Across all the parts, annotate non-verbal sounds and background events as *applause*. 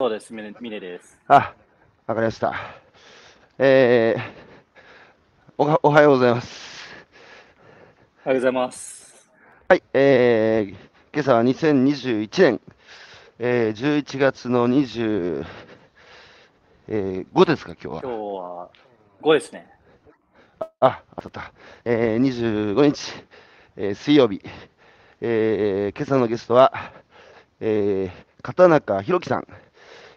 そうです、ミネミネです。あ、わかりました。えー、おはおはようございます。おはようございます。はい、えー、今朝は2021年、えー、11月の20、えー、5ですか、今日は。今日は5ですね。あ、あそうだ。えー、25日、えー、水曜日、えー、今朝のゲストは、えー、片中宏樹さん、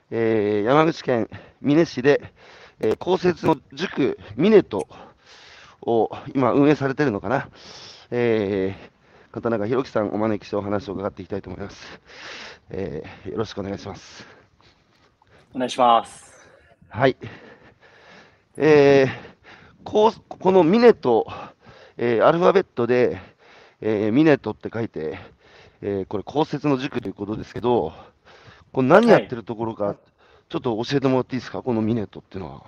えー、山口県美祢市で、えー、公設の塾ミネトを今運営されてるのかな。えー、片中宏樹さんお招きしてお話を伺っていきたいと思います。えー、よろしくお願いします。お願いします。はい。えー、こうこのミネト、えーアルファベットで、えーミネトって書いて、えーこれ、公設の塾ということですけど、これ何やってるところか、ちょっと教えてもらっていいですか、このミネトっていうのは。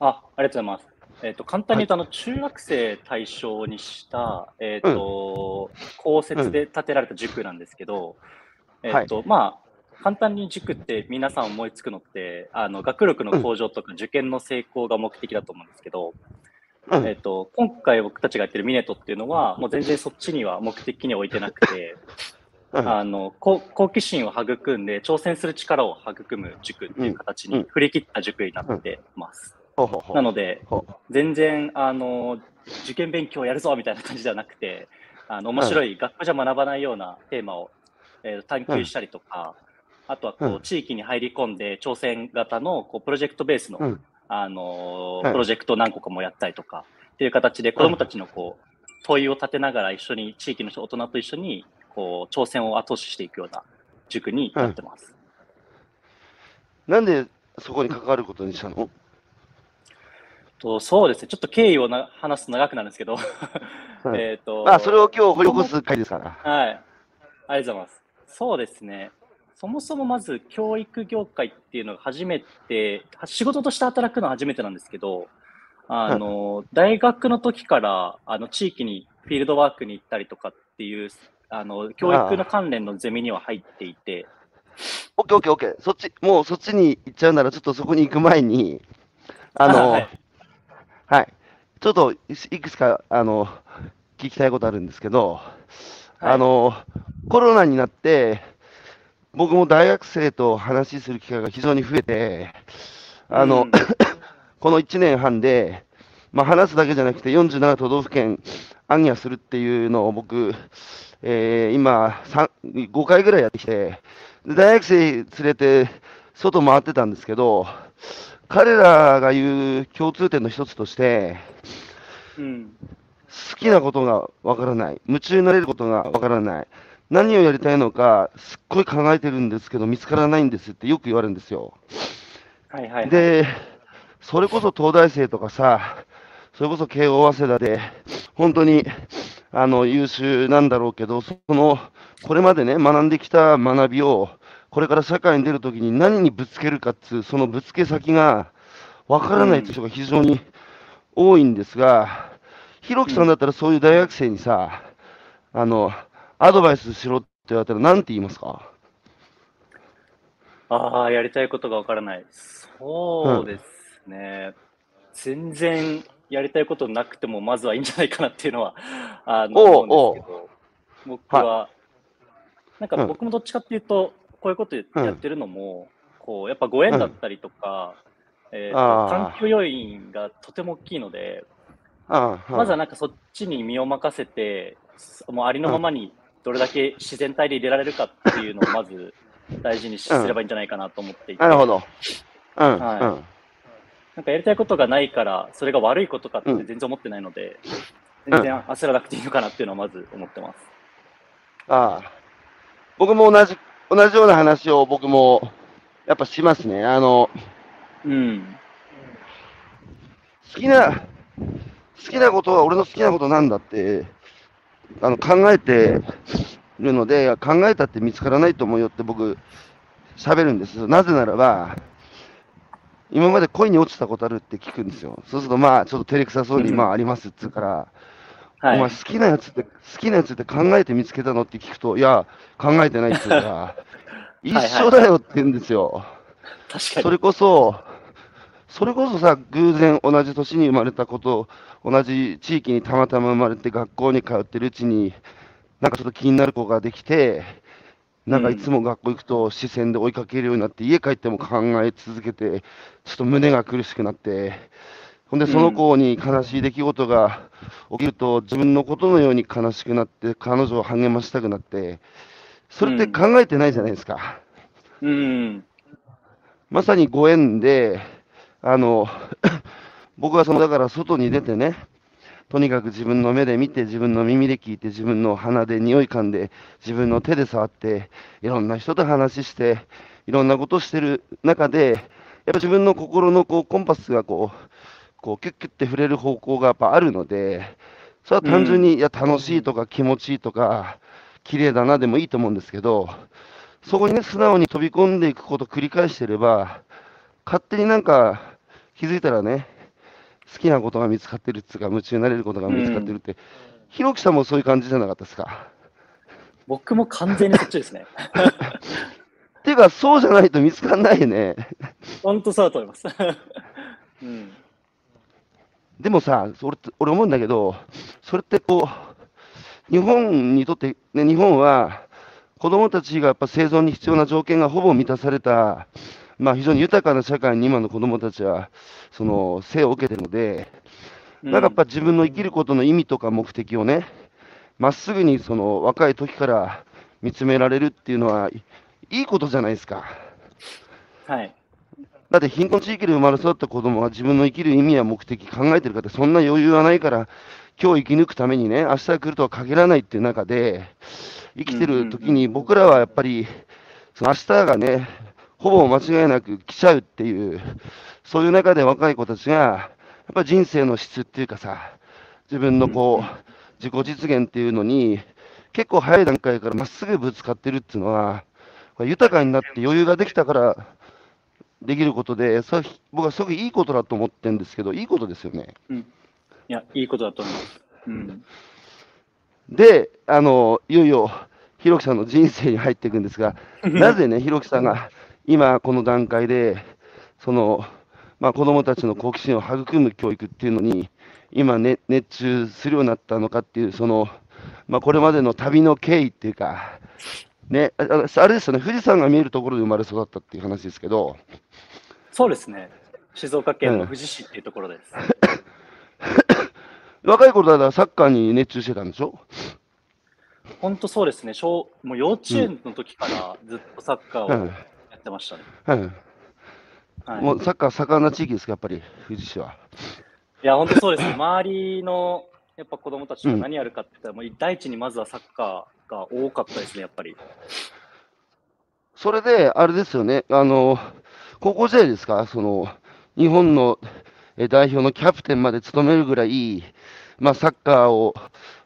あ、ありがとうございます。えっ、と、簡単に言うと、あの、中学生対象にした、えっ、と、公設で建てられた塾なんですけど、えっ、と、まあ、簡単に塾って皆さん思いつくのって、あの、学力の向上とか受験の成功が目的だと思うんですけど、うん。えっと、今回僕たちがやってるミネトっていうのは、もう全然そっちには目的に置いてなくて、うん。あの好好奇心を育んで挑戦する力を育む塾っていう形うん。に振り切った塾になってます。なので、全然あの受験勉強やるぞみたいな感じではなくて、あの面白い学校じゃ学ばないようなテーマを、えー探求したりとか、あとはこうう地域に入り込んで挑戦型のこうプロジェクトベースの、うん。あのうん。プロジェクトを何個かもやったりとかっていう形で子どもたちのこう問いを立てながら一緒に地域の人大人と一緒にこう挑戦を後押ししていくような塾になってます。なんでそこに関わることにしたの？とそうですね、ちょっと経緯をな話すと長くなるんですけど、う *laughs* んえっと、あ、それを今日掘り起こす回ですから。はい、ありがとうございます。そうですね、そもそもまず教育業界っていうのが初めて、仕事として働くのは初めてなんですけど、あの、大学の時からあの地域にフィールドワークに行ったりとかっていう、あの教育の関連のゼミには入っていて、オッケーオッケーオッケー。そっち、もうそっちに行っちゃうなら、ちょっとそこに行く前に、あの、は *laughs* はい。い。ちょっといいくつか、あの、聞きたいことあるんですけど、あの、コロナになって、僕も大学生と話しする機会が非常に増えて、あの、うん。*coughs* この1年半で、まあ、話すだけじゃなくて47都道府県暗夜するっていうのを僕、えー今3、5回ぐらいやってきて、で大学生連れて外回ってたんですけど、彼らが言う共通点の一つとして、うん。好きなことがわからない、夢中になれることがわからない、何をやりたいのか、すっごい考えてるんですけど、見つからないんですってよく言われるんですよ。はいはいはい、で、それこそ東大生とかさ、それこそ慶応早稲田で、本当にあの優秀なんだろうけど、そのこれまでね、学んできた学びを、これから社会に出るときに何にぶつけるかっつう、そのぶつけ先がわからないって人が非常に多いんですが、ひろきさんだったらそういう大学生にさ、あの、アドバイスしろって言われたら何て言いますか？ああ、やりたいことがわからない。そうですね。全然やりたいことなくても、まずはいいんじゃないかなっていうのは、あの、思うんですけど、僕は、なんかうん。僕もどっちかっていうと、こういうことやってるのも、こう、やっぱご縁だったりとか、えーとあー。環境要因がとても大きいので、ああまずはなんかそっちに身を任せて、もうありのままにどれだけ自然体で入れられるかっていうのをまず大事にすればいいんじゃないかなと思っていて、なるほど。うん、はい。うん。なんかやりたいことがないから、それが悪いことかってうん全然思ってないので、全然焦らなくていいのかなっていうのはまず思ってます。ああ。僕も同じ、同じような話を僕も、やっぱしますね。あの、うん。好きな、好きなことは俺の好きなことなんだって、あの、考えてるので、考えたって見つからないと思うよって僕、喋るんです。なぜならば、今まで恋に落ちたことあるって聞くんですよ。そうすると、まあ、ちょっと照れくさそうに、う *laughs* んまあ、ありますっつうから、はい。お前好きなやつって、好きなやつって考えて見つけたのって聞くと、いや、考えてないって言うから、*laughs* 一緒だよって言うんですよ。確かに。それこそ、それこそさ、偶然同じ年に生まれたこと、同じ地域にたまたま生まれて学校に通ってるうちに、なんかちょっと気になる子ができて、なんかいつも学校行くと視線で追いかけるようになって、家帰っても考え続けて、ちょっと胸が苦しくなって、ほんでその子に悲しい出来事が起きると、自分のことのように悲しくなって、彼女を励ましたくなって、それって考えてないじゃないですか。うん。まさにご縁で、あの、僕はその、だから外に出てね、とにかく自分の目で見て、自分の耳で聞いて、自分の鼻で匂い噛んで、自分の手で触って、いろんな人と話して、いろんなことをしてる中で、やっぱ自分の心のこうコンパスがこう、こうキュッキュッて触れる方向がやっぱあるので、それは単純に、いや、楽しいとか気持ちいいとか、綺麗だなでもいいと思うんですけど、そこにね、素直に飛び込んでいくことを繰り返してれば、勝手になんか気づいたらね、好きなことが見つかってるっていうか、夢中になれることが見つかってるって、ひろきさんもそういう感じじゃなかったですか？僕も完全にそっちですね。っていうか、そうじゃないと見つかんないよね。本当そうだと思います。うん。でもさ、それって俺思うんだけど、それってこう、日本にとって、ね、日本は子供たちがやっぱ生存に必要な条件がほぼ満たされた、まあ、非常に豊かな社会に今の子供たちはその生を受けてるので、なんかやっぱ自分の生きることの意味とか目的をね、まっすぐにその若い時から見つめられるっていうのは、いいいことじゃないですか。はい。だって貧困地域で生まれ育った子供が自分の生きる意味や目的考えてるかってそんな余裕はないから、今日生き抜くためにね、明日が来るとは限らないっていう中で、生きてる時に僕らはやっぱり、その明日がね、ほぼ間違いなく来ちゃうっていう、そういう中で若い子たちが、やっぱ人生の質っていうかさ、自分のこう、自己実現っていうのに、結構早い段階からまっすぐぶつかってるっていうのは、豊かになって余裕ができたからできることで、そ僕はすごくいいことだと思ってるんですけど、いいことですよね。いや、いいことだと思います。うん。で、あの、いよいよ、ひろきさんの人生に入っていくんですが、*laughs* なぜね、ひろきさんが今この段階で、その、まあ、子供たちの好奇心を育む教育っていうのに、今、ね、熱中するようになったのかっていう、その、まあ、これまでの旅の経緯っていうか、ね、あれですよね、富士山が見えるところで生まれ育ったっていう話ですけど、そうですね。静岡県の富士市っていうところです。*laughs* 若い頃だからサッカーに熱中してたんでしょ？本当そうですね。小もう幼稚園の時からずっとサッカーをってましたね。うんはい、もうサッカー盛んな地域ですか、やっぱり、富士市は。いや、本当そうですね。*laughs* 周りのやっぱ子供たちが何やるかって言ったら、もう第一にまずはサッカーが多かったですね、やっぱり。それで、あれですよね、あの、高校時代ですか、その、日本のえ代表のキャプテンまで務めるぐらい、まあ、サッカーを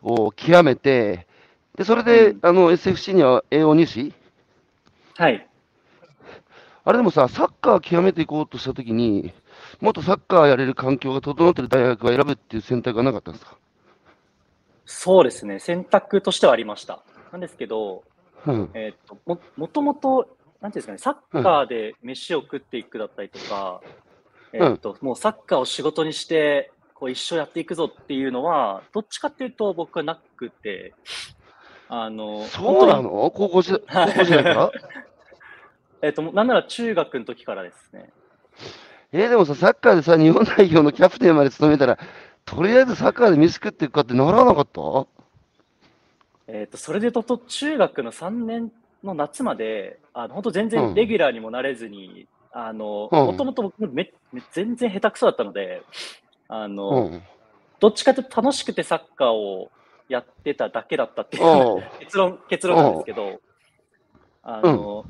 を極めて、で、それで、うんあの、SFC には栄養入試はい。あれでもさ、サッカー極めていこうとしたときに、もっとサッカーやれる環境が整ってる大学を選ぶっていう選択がなかったんですか？そうですね。選択としてはありました。なんですけど、うん。えーっと、も、もともと、なんていうんですかね、サッカーで飯を食っていくだったりとか、えーっと、もうサッカーを仕事にして、こう一生やっていくぞっていうのは、どっちかっていうと僕はなくて、あの、そうなの？高校時代高校時代から？*laughs* えーっと、なんなら中学の時からですね。えーでもさ、サッカーでさ、日本代表のキャプテンまで務めたら、とりあえずサッカーで飯食っていくかってならなかった？えーっと、それで言うと、中学の3年の夏まで、あの、本当全うん。然レギュラーにもなれずに、あの、うん。もともと僕めめ全然下手くそだったので、あの、うん。どっちかというと楽しくてサッカーをやってただけだったっていう結論、結論なんですけど、あの、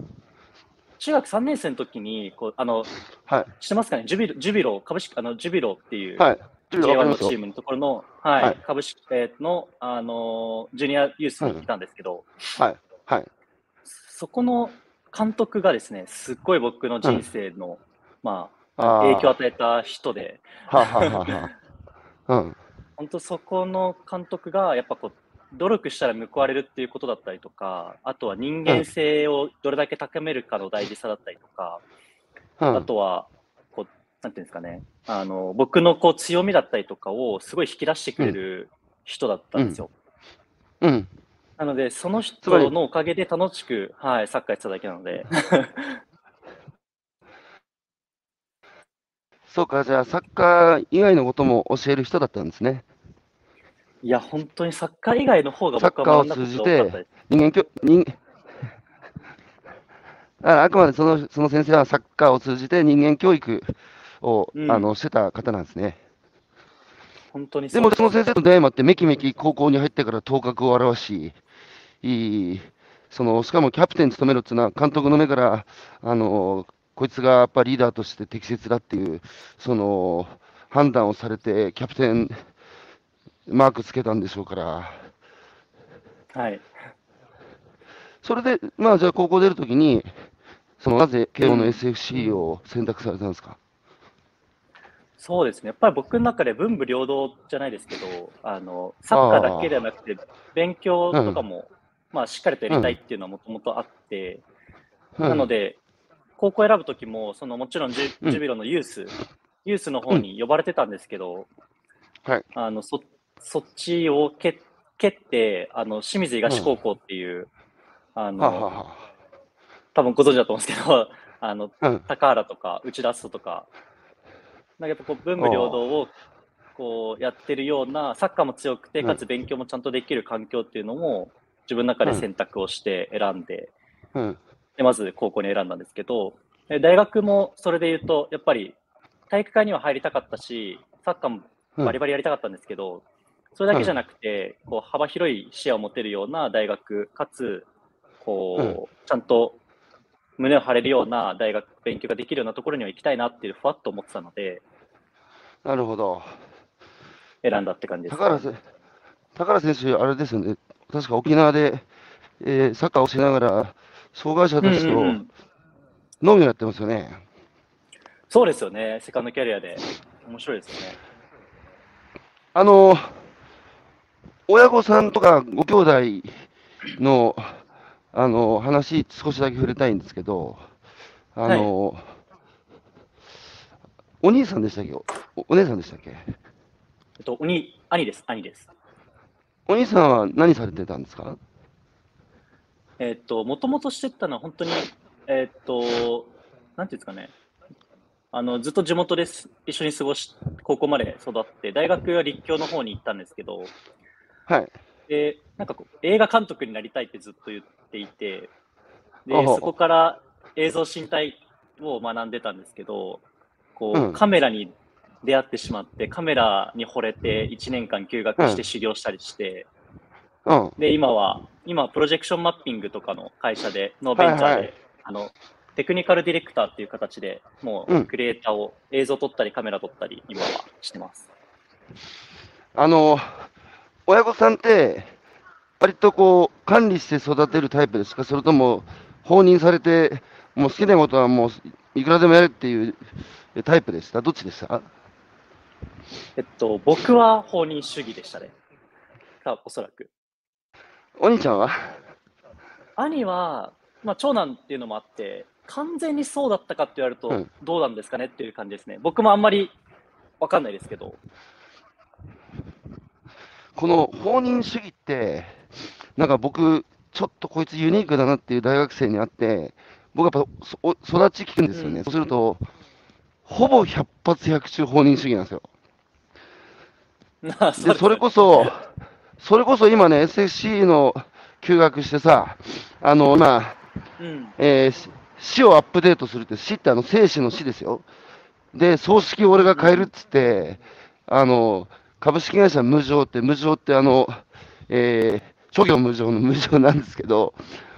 中学3年生の時に、こう、あの、はい。知ってますかね、ジュビロ、ジュビロ、株式、あの、ジュビロっていう、はい。ちょっとわか J1 りますよ。のチームのところの、はい、はい株式、えーの、あの、ジュニアユースにいたんですけど、はい。はい。そこの監督がですね、すっごい僕の人生の、まあ、あー影響を与えた人で、はあはあはあはあ。うん。*laughs* 本当そこの監督が、やっぱこう、努力したら報われるっていうことだったりとか、あとは人間性をどれだけ高めるかの大事さだったりとか、うんあとは、こう、なんていうんですかね、あの、僕のこう強みだったりとかをすごい引き出してくれる人だったんですよ。うん。なので、その人のおかげで楽しく、はい、サッカーやってただけなので、*laughs* そうか、じゃあ、サッカー以外のことも教える人だったんですね。いや、本当にサッカー以外の方がサッ僕カーを通じて人間きょ人 *laughs* ああくまでそのその先生はサッカーを通じて人間教育を、うんあのしてた方なんですね。本当にでも、その先生と出会いもあって、めきめき高校に入ってから頭角を現し、いいそのしかもキャプテン務めるっていうのは、監督の目から、あのこいつがやっぱリーダーとして適切だっていう、その判断をされて、キャプテンマークつけたんでしょうから、はい。それで、まあ、じゃあ高校出るときに、そのなぜ慶応の SFC を選択されたんですか？そうですね。やっぱり僕の中で文武両道じゃないですけど、あの、サッカーだけではなくて、勉強とかも、まあ、しっかりとやりたいっていうのはもともとあって、なので、で、高校選ぶときも、そのもちろんジュビロのユース、ユースの方に呼ばれてたんですけど、はい。あのそそっちを蹴蹴って、あの清水東高校っていう、あはあ、のはあは。多分ご存知だと思うんですけど、*laughs* あのあ、うん、高原とか内田篤人とか、なんかやっぱこう文武両道をこうやってるような、サッカーも強くて、うん。かつ勉強もちゃんとできる環境っていうのも、自分の中で選択をして選んで、うん、でまず高校に選んだんですけど、で大学もそれで言うと、やっぱり体育会には入りたかったし、サッカーもバリバリやりたかったんですけど、それだけじゃなくて、こう幅広い視野を持てるような大学、かつこう、ちゃんと胸を張れるような大学、勉強ができるようなところには行きたいなっていう、ふわっと思ってたので、なるほど。選んだって感じです。高原せ高原選手、あれですよね、確か沖縄で、えーサッカーをしながら、障害者たちとうんうんうん農業やってますよね。そうですよね、セカンドキャリアで。面白いですよね。あの、親御さんとかご兄弟の、あの、話、少しだけ触れたいんですけど、あの、お兄さんでしたっけ？おお姉さんでしたっけ？えっと、おに兄です、兄です。お兄さんは何されてたんですか？えっと、もともとしてたのは本当に、えっと、なんていうんですかね、あの、ずっと地元です一緒に過ごし、高校まで育って、大学は立教の方に行ったんですけど、はい。で、なんかこう、映画監督になりたいってずっと言っていて、で、そこから映像身体を学んでたんですけど、こう、うんカメラに出会ってしまって、カメラに惚れて1年間休学して修行したりして、うん。で、今は、今はプロジェクションマッピングとかの会社で、のベンチャーで、はいはいあの、テクニカルディレクターっていう形で、もうんうクリエイターを映像撮ったりカメラ撮ったり、今はしてます。あの、親御さんって、割とこう、管理して育てるタイプですか？それとも、放任されて、もう好きなことはもう、いくらでもやるっていうタイプでした？どっちでした？えっと、僕は放任主義でしたね。かおそらく。お兄ちゃんは？兄は、まあ、長男っていうのもあって、完全にそうだったかって言われるとうん、どうなんですかねっていう感じですね。僕もあんまりわかんないですけど。この放任主義って、なんか僕、ちょっとこいつユニークだなっていう大学生に会って、僕やっぱそお育ち聞くんですよね。うんそうすると、ほぼ100発100中放任主義なんですよ。*laughs* なで、それこそ、それこそ今ね、SFC の休学してさ、あの、今、うん。えーし死をアップデートするって、死ってあの、生死の死ですよ。で、葬式を俺が変えるっつって、あの、株式会社無常って、無常ってあの、えー、諸行無常の無常なんですけど、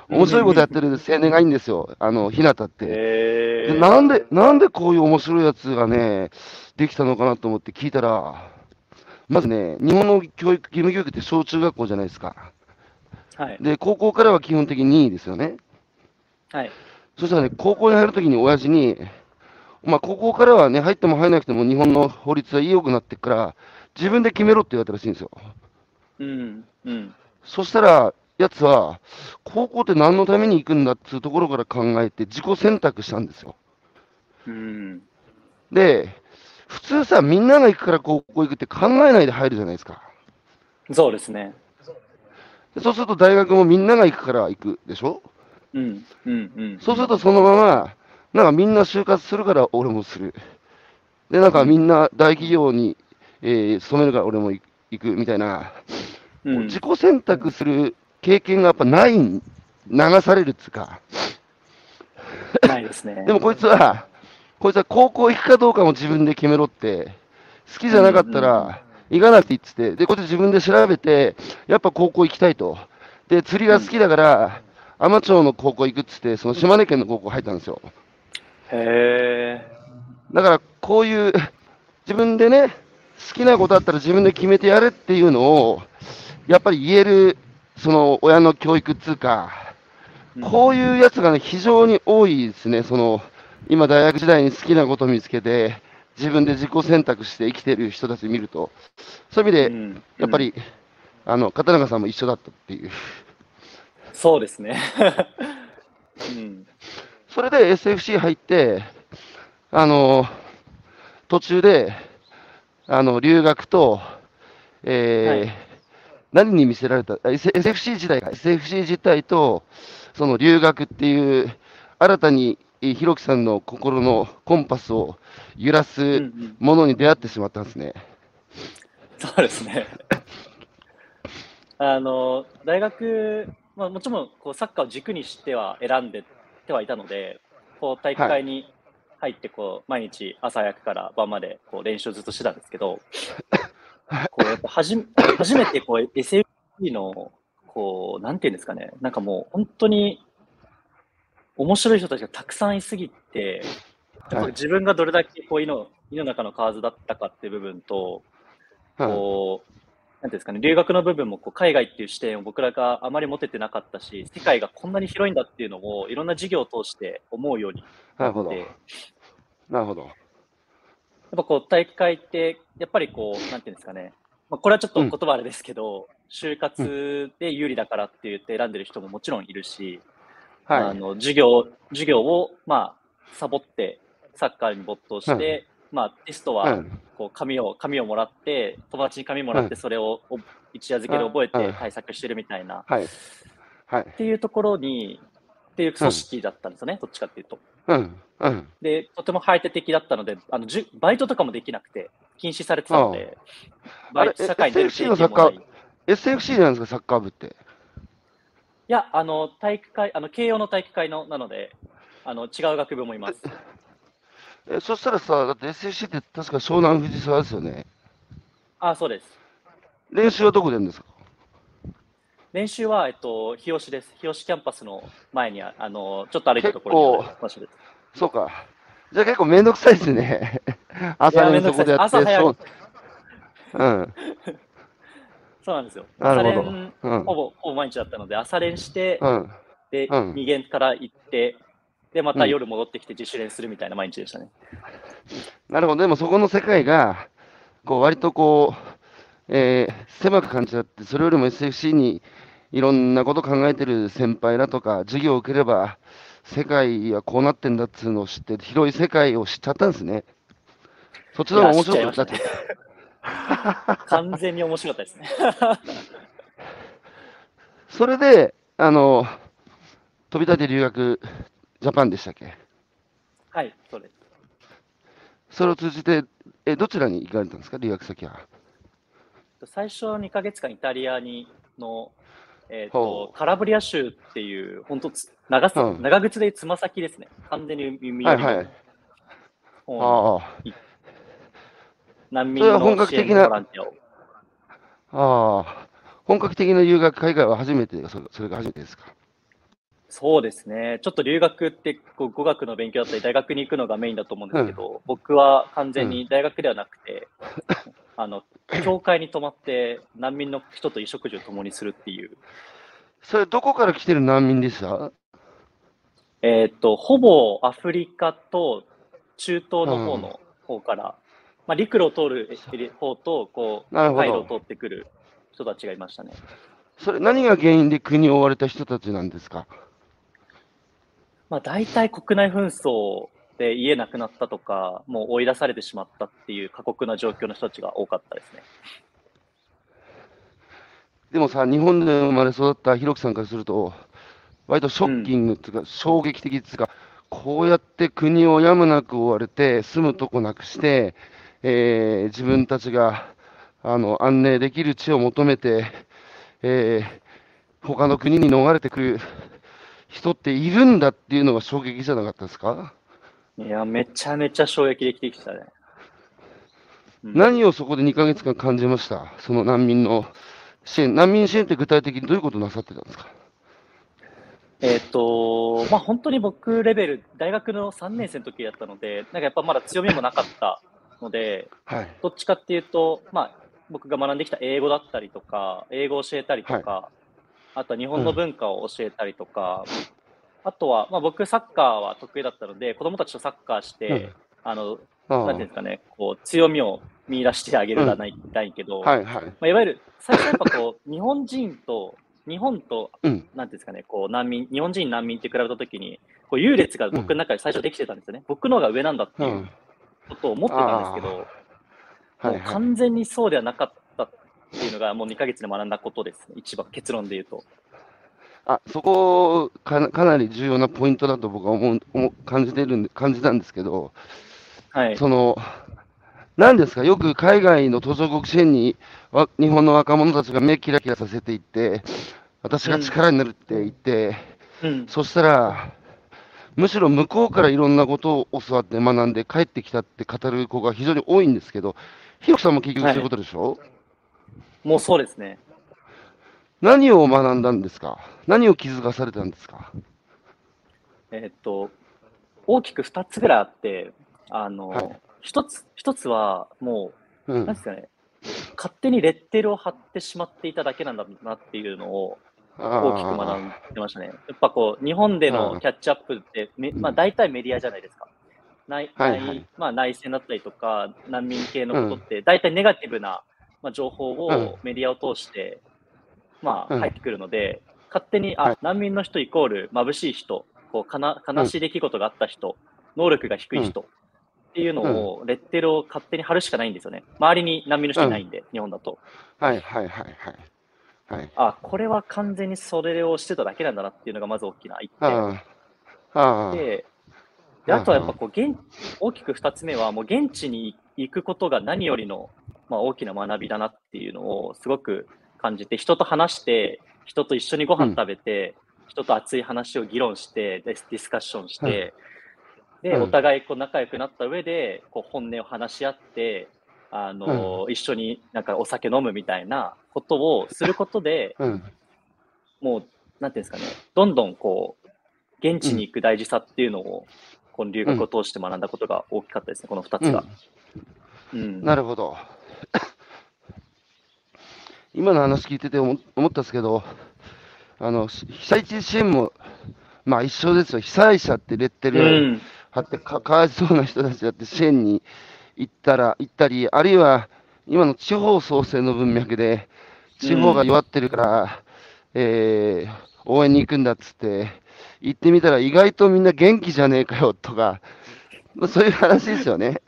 面白いことやってる青年がいいんですよ、あの、日向って。えー、でなんで、なんでこういう面白いやつがね、できたのかなと思って聞いたら、まずね、日本の教育、義務教育って小中学校じゃないですか。はい。で、高校からは基本的に任意ですよね。はい。そしたらね、高校に入るときに親父に、まあ、高校からはね、入っても入らなくても日本の法律は良くなってっから、自分で決めろって言われたらしいんですよ。うん。うん。そしたら、やつは、高校って何のために行くんだっていうところから考えて、自己選択したんですよ。うん。で、普通さ、みんなが行くから高校行くって考えないで入るじゃないですか。そうですね。でそうすると大学もみんなが行くから行くでしょうん。うん。うん。そうするとそのまま、なんかみんな就活するから俺もする。で、なんかみんな大企業に、えー勤めるから俺も行行くみたいな、うん、自己選択する経験がやっぱない、流されるっつうか。ないですね。*laughs* でもこいつは、こいつは高校行くかどうかも自分で決めろって、好きじゃなかったら行かなくていいっつって、で、こいつ自分で調べて、やっぱ高校行きたいと。で、釣りが好きだから、海士町の高校行くっつって、その島根県の高校入ったんですよ。へえ。だから、こういう、自分でね、好きなことあったら自分で決めてやれっていうのを、やっぱり言える、その親の教育っつうか、こういうやつがね、非常に多いですね。その、今大学時代に好きなことを見つけて、自分で自己選択して生きてる人たち見ると、そういう意味で、うんやっぱり、あの、片永さんも一緒だったっていう。そうですね。*laughs* うん。それで SFC 入って、あの、途中で、あの、留学と、えーはい何に見せられた、SFC 時代か、SFC 自体と、その留学っていう、新たに、えーひろきさんの心のコンパスを揺らうんうすん、ものに出会ってしまったんですね。そうですね。*laughs* あの大学、まあ、もちろんこうサッカーを軸にしては選んでてはいたので、こう体育会に入ってこう毎日朝早くから晩までこう練習をずっとしてたんですけど、こうやっぱはじ初めてこう SFC のこうなんていうんですかね、なんかもう本当に面白い人たちがたくさんいすぎて、自分がどれだけこう胃の胃の中の蛙だったかっていう部分と、はい。こう、なんていうんですかね、留学の部分もこう海外っていう視点を僕らがあまり持ててなかったし、世界がこんなに広いんだっていうのをいろんな授業を通して思うようになるほど。なって、なるほど。ぱこう体育会って、やっぱりこう、なんていうんですかね、まあ、これはちょっと言葉あれですけど、就活で有利だからって言って選んでる人ももちろんいるし、あはい。の授業授業を、まあ、サボってサッカーに没頭して、まあ、テストはうんこう紙を紙をもらって友達に紙もらっうんてそれをお一夜漬けで覚えうんて対策してるみたいな、はい。はい。っていうところにっていう組織だったんですよね、どっちかっていうと。うん。うん。でとても排他的だったのであのじゅバイトとかもできなくて禁止されてたのでバイあれ社会に出る経験もない。い SFC なんですか、サッカー部って。やあの体育会あの慶応の体育会のなのであの違う学部もいます。*laughs* え、そしたらさ、だって SFC って確か湘南藤沢ですよね。あそうです。練習はどこでやるんですか？練習は、えっと、日吉です。日吉キャンパスの前にあ、あの、ちょっと歩いたところに場所です。そうか。じゃあ結構めんどくさいですね。*laughs* 朝練そこでやって。朝早ううん。*laughs* そうなんですよ。朝練、うんほぼ、ほぼ毎日だったので、朝練して、うん。で、うん二限から行って、で、またうん夜戻ってきて自主練するみたいな毎日でしたね。なるほど。でもそこの世界が、こう割とこう、えー狭く感じちゃって、それよりも SFC にいろんなこと考えてる先輩だとか、授業を受ければ、世界はこうなってんだっつうのを知って、広い世界を知っちゃったんですね。そっちの方が面白かったっ完全に面白かったですね。*laughs* それで、あの、飛び立て留学ジャパンでしたっけ？はい、そうです。それを通じて、え、どちらに行かれたんですか？留学先は。最初2ヶ月間イタリアにの、えっ、ほと、カラブリア州っていう、本当つ長さ、うん長靴でつま先ですね。完全に耳はいはい。方にあ難民の格的な支援のボランティアを。あ、ああ。本格的な留学海外は初めて、それそれが初めてですか？そうですね。ちょっと留学ってこう語学の勉強だったり大学に行くのがメインだと思うんですけど、僕は完全に大学ではなくて、あの、教会に泊まって難民の人と衣食住を共にするっていう、それ、どこから来てる難民でした？えーっと、ほぼアフリカと中東の方の方から、まあ、陸路を通る方と、こう、海路を通ってくる人たちがいましたね。それ、何が原因で国を追われた人たちなんですか？まあ、大体国内紛争で家なくなったとか、もう追い出されてしまったっていう過酷な状況の人たちが多かったですね。でもさ、日本で生まれ育ったひろきさんからすると、割とショッキングっていうか、衝撃的っていうか、こうやって国をやむなく追われて、住むとこなくして、えー自分たちがあの安寧できる地を求めて、えー他の国に逃れてくる人っているんだっていうのが衝撃じゃなかったですか、いや、めちゃめちゃ衝撃的でしたね。うん何をそこで2ヶ月間感じました？その難民の支援。難民支援って具体的にどういうことなさってたんですか？えっ、と、まあ本当に僕レベル、大学の3年生の時だったので、なんかやっぱまだ強みもなかったので、はい。どっちかっていうと、まあ僕が学んできた英語だったりとか、英語を教えたりとか、あとは日本の文化を教えたりとか、あとは、まあ僕サッカーは得意だったので、子供たちとサッカーして、うんあの、なんていうんですかね、こう強みを見出してあげるじゃない,、ないけど、はいはい。まあ、いわゆる最初やっぱこう、*laughs* 日本人と、日本と、うん。なんていうんですかね、こう難民、日本人難民って比べたときに、こう優劣が僕の中で最初できてたんですよね。僕の方が上なんだってう。いうんことを思ってたんですけど、はいはい。もう完全にそうではなかったっていうのが、もう2ヶ月で学んだことですね、一番結論で言うと。あ、そこかな、かなり重要なポイントだと僕は思う、感じてるんで、感じたんですけど、はい。その、何ですか、よく海外の途上国支援にわ日本の若者たちが目キラキラさせていって、私が力になるって言って、うん。そしたら、むしろ向こうからいろんなことを教わって学んで帰ってきたって語る子が非常に多いんですけど、ひろきさんも結局そういうことでしょ、もうそうですね。何を学んだんですか？何を気づかされたんですか？えーっと、大きく2つぐらいあって、あの、はい一つ、一つはもうう、なんん。ですかね、勝手にレッテルを貼ってしまっていただけなんだなっていうのを大きく学んでましたね。やっぱこう、日本でのキャッチアップって、めまあ、大体メディアじゃないですか。内はいはい内まあ、内戦だったりとか、難民系のことって、大体ネガティブな、まあ、情報うんをメディアを通して、まあ、うん入ってくるので、勝手に、あはい、難民の人イコール眩しい人、こうかな悲しい出来事があった人、能力が低い人っていうのを、レッテルを勝手に貼るしかないんですよね。周りに難民の人いないんで、日本だと。はいはいはいはい。はい。あ、これは完全にそれをしてただけなんだなっていうのがまず大きな一あ点。で、であとはやっぱこう現、大きく二つ目は、もう現地に行くことが何よりの、まあ、大きな学びだなっていうのをすごく感じて、人と話して、人と一緒にご飯食べて、人と熱い話を議論して、ディスディスカッションして、で、うんお互いこう仲良くなった上で、こう本音を話し合って、あの、一緒になんかお酒飲むみたいなことをすることで、うん。もう、なんていうんですかね、どんどんこう、現地に行く大事さっていうのを、この留学を通して学んだことが大きかったですね、この2つが。うん。なるほど。今の話聞いてて思思ったんですけど、あの、し被災地支援も、まあ一緒ですよ。被災者ってレッテうルん。貼ってか、かわいそうな人たちだって支援に行ったら、行ったり、あるいは今の地方創生の文脈で、地方が弱ってるから、えー応援に行くんだっつって、行ってみたら意外とみんな元気じゃねえかよとか、まあ、そういう話ですよね。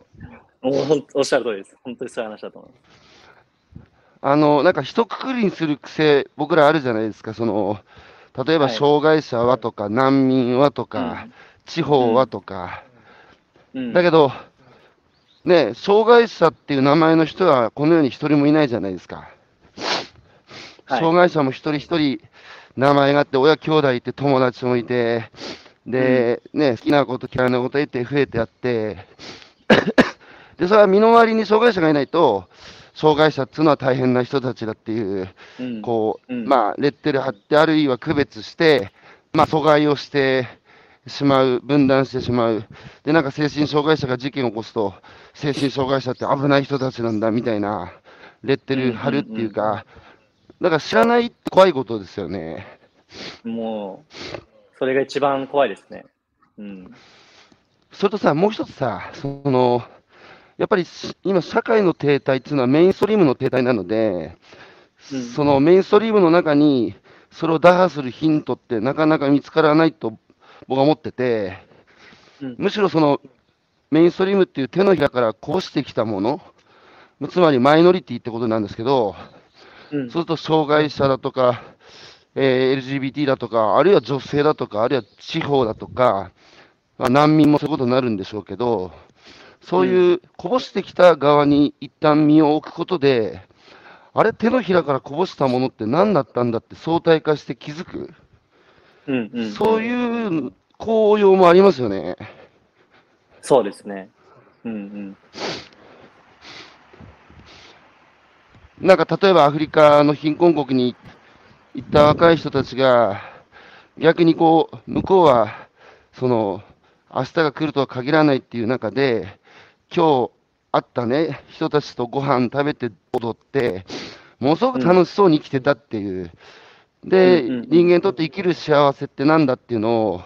おっしゃる通りです。本当にそういう話だと思います。あの、なんか一括りにする癖、僕らあるじゃないですか。その、例えばはい障害者はとか、難民はとか、地方はとか。うん。だけど、ね、障害者っていう名前の人はこの世に一人もいないじゃないですか。はい障害者も一人一人名前があって、親兄弟いて友達もいて、で、ね、好きなこと嫌いなこと言って増えてあって、で、それは身の回りに障害者がいないと、障害者っていうのは大変な人たちだっていう、うん、こう、うんまあ、レッテル貼って、あるいは区別して、まあ、阻害をしてしまう、分断してしまう。で、なんか精神障害者が事件を起こすと、精神障害者って危ない人たちなんだ、みたいな、レッテル貼るっていうか、だから知らないって怖いことですよね。もう、それが一番怖いですね。うん。それとさ、もう一つさ、その、やっぱりし今、社会の停滞っていうのはメインストリームの停滞なので、うん。そのメインストリームの中に、それを打破するヒントってなかなか見つからないと僕は思ってて、うん。むしろそのメインストリームっていう手のひらからこぼしてきたもの、つまりマイノリティってことなんですけど、うん。そうすると障害者だとか、えー LGBT だとか、あるいは女性だとか、あるいは地方だとか、まあ、難民もそういうことになるんでしょうけど、そういうこぼしてきた側に一旦身を置くことで、あれ、手のひらからこぼしたものって何だったんだって相対化して気づく、うんうん、そういう効用もありますよね。そうですね。うんうん。なんか例えばアフリカの貧困国に行った若い人たちが、逆にこう、向こうは、その、明日が来るとは限らないっていう中で、今日会ったね、人たちとご飯食べて踊って、ものすごく楽しそうに生きてたっていう。で、うんうんうん人間にとって生きる幸せってなんだっていうのを、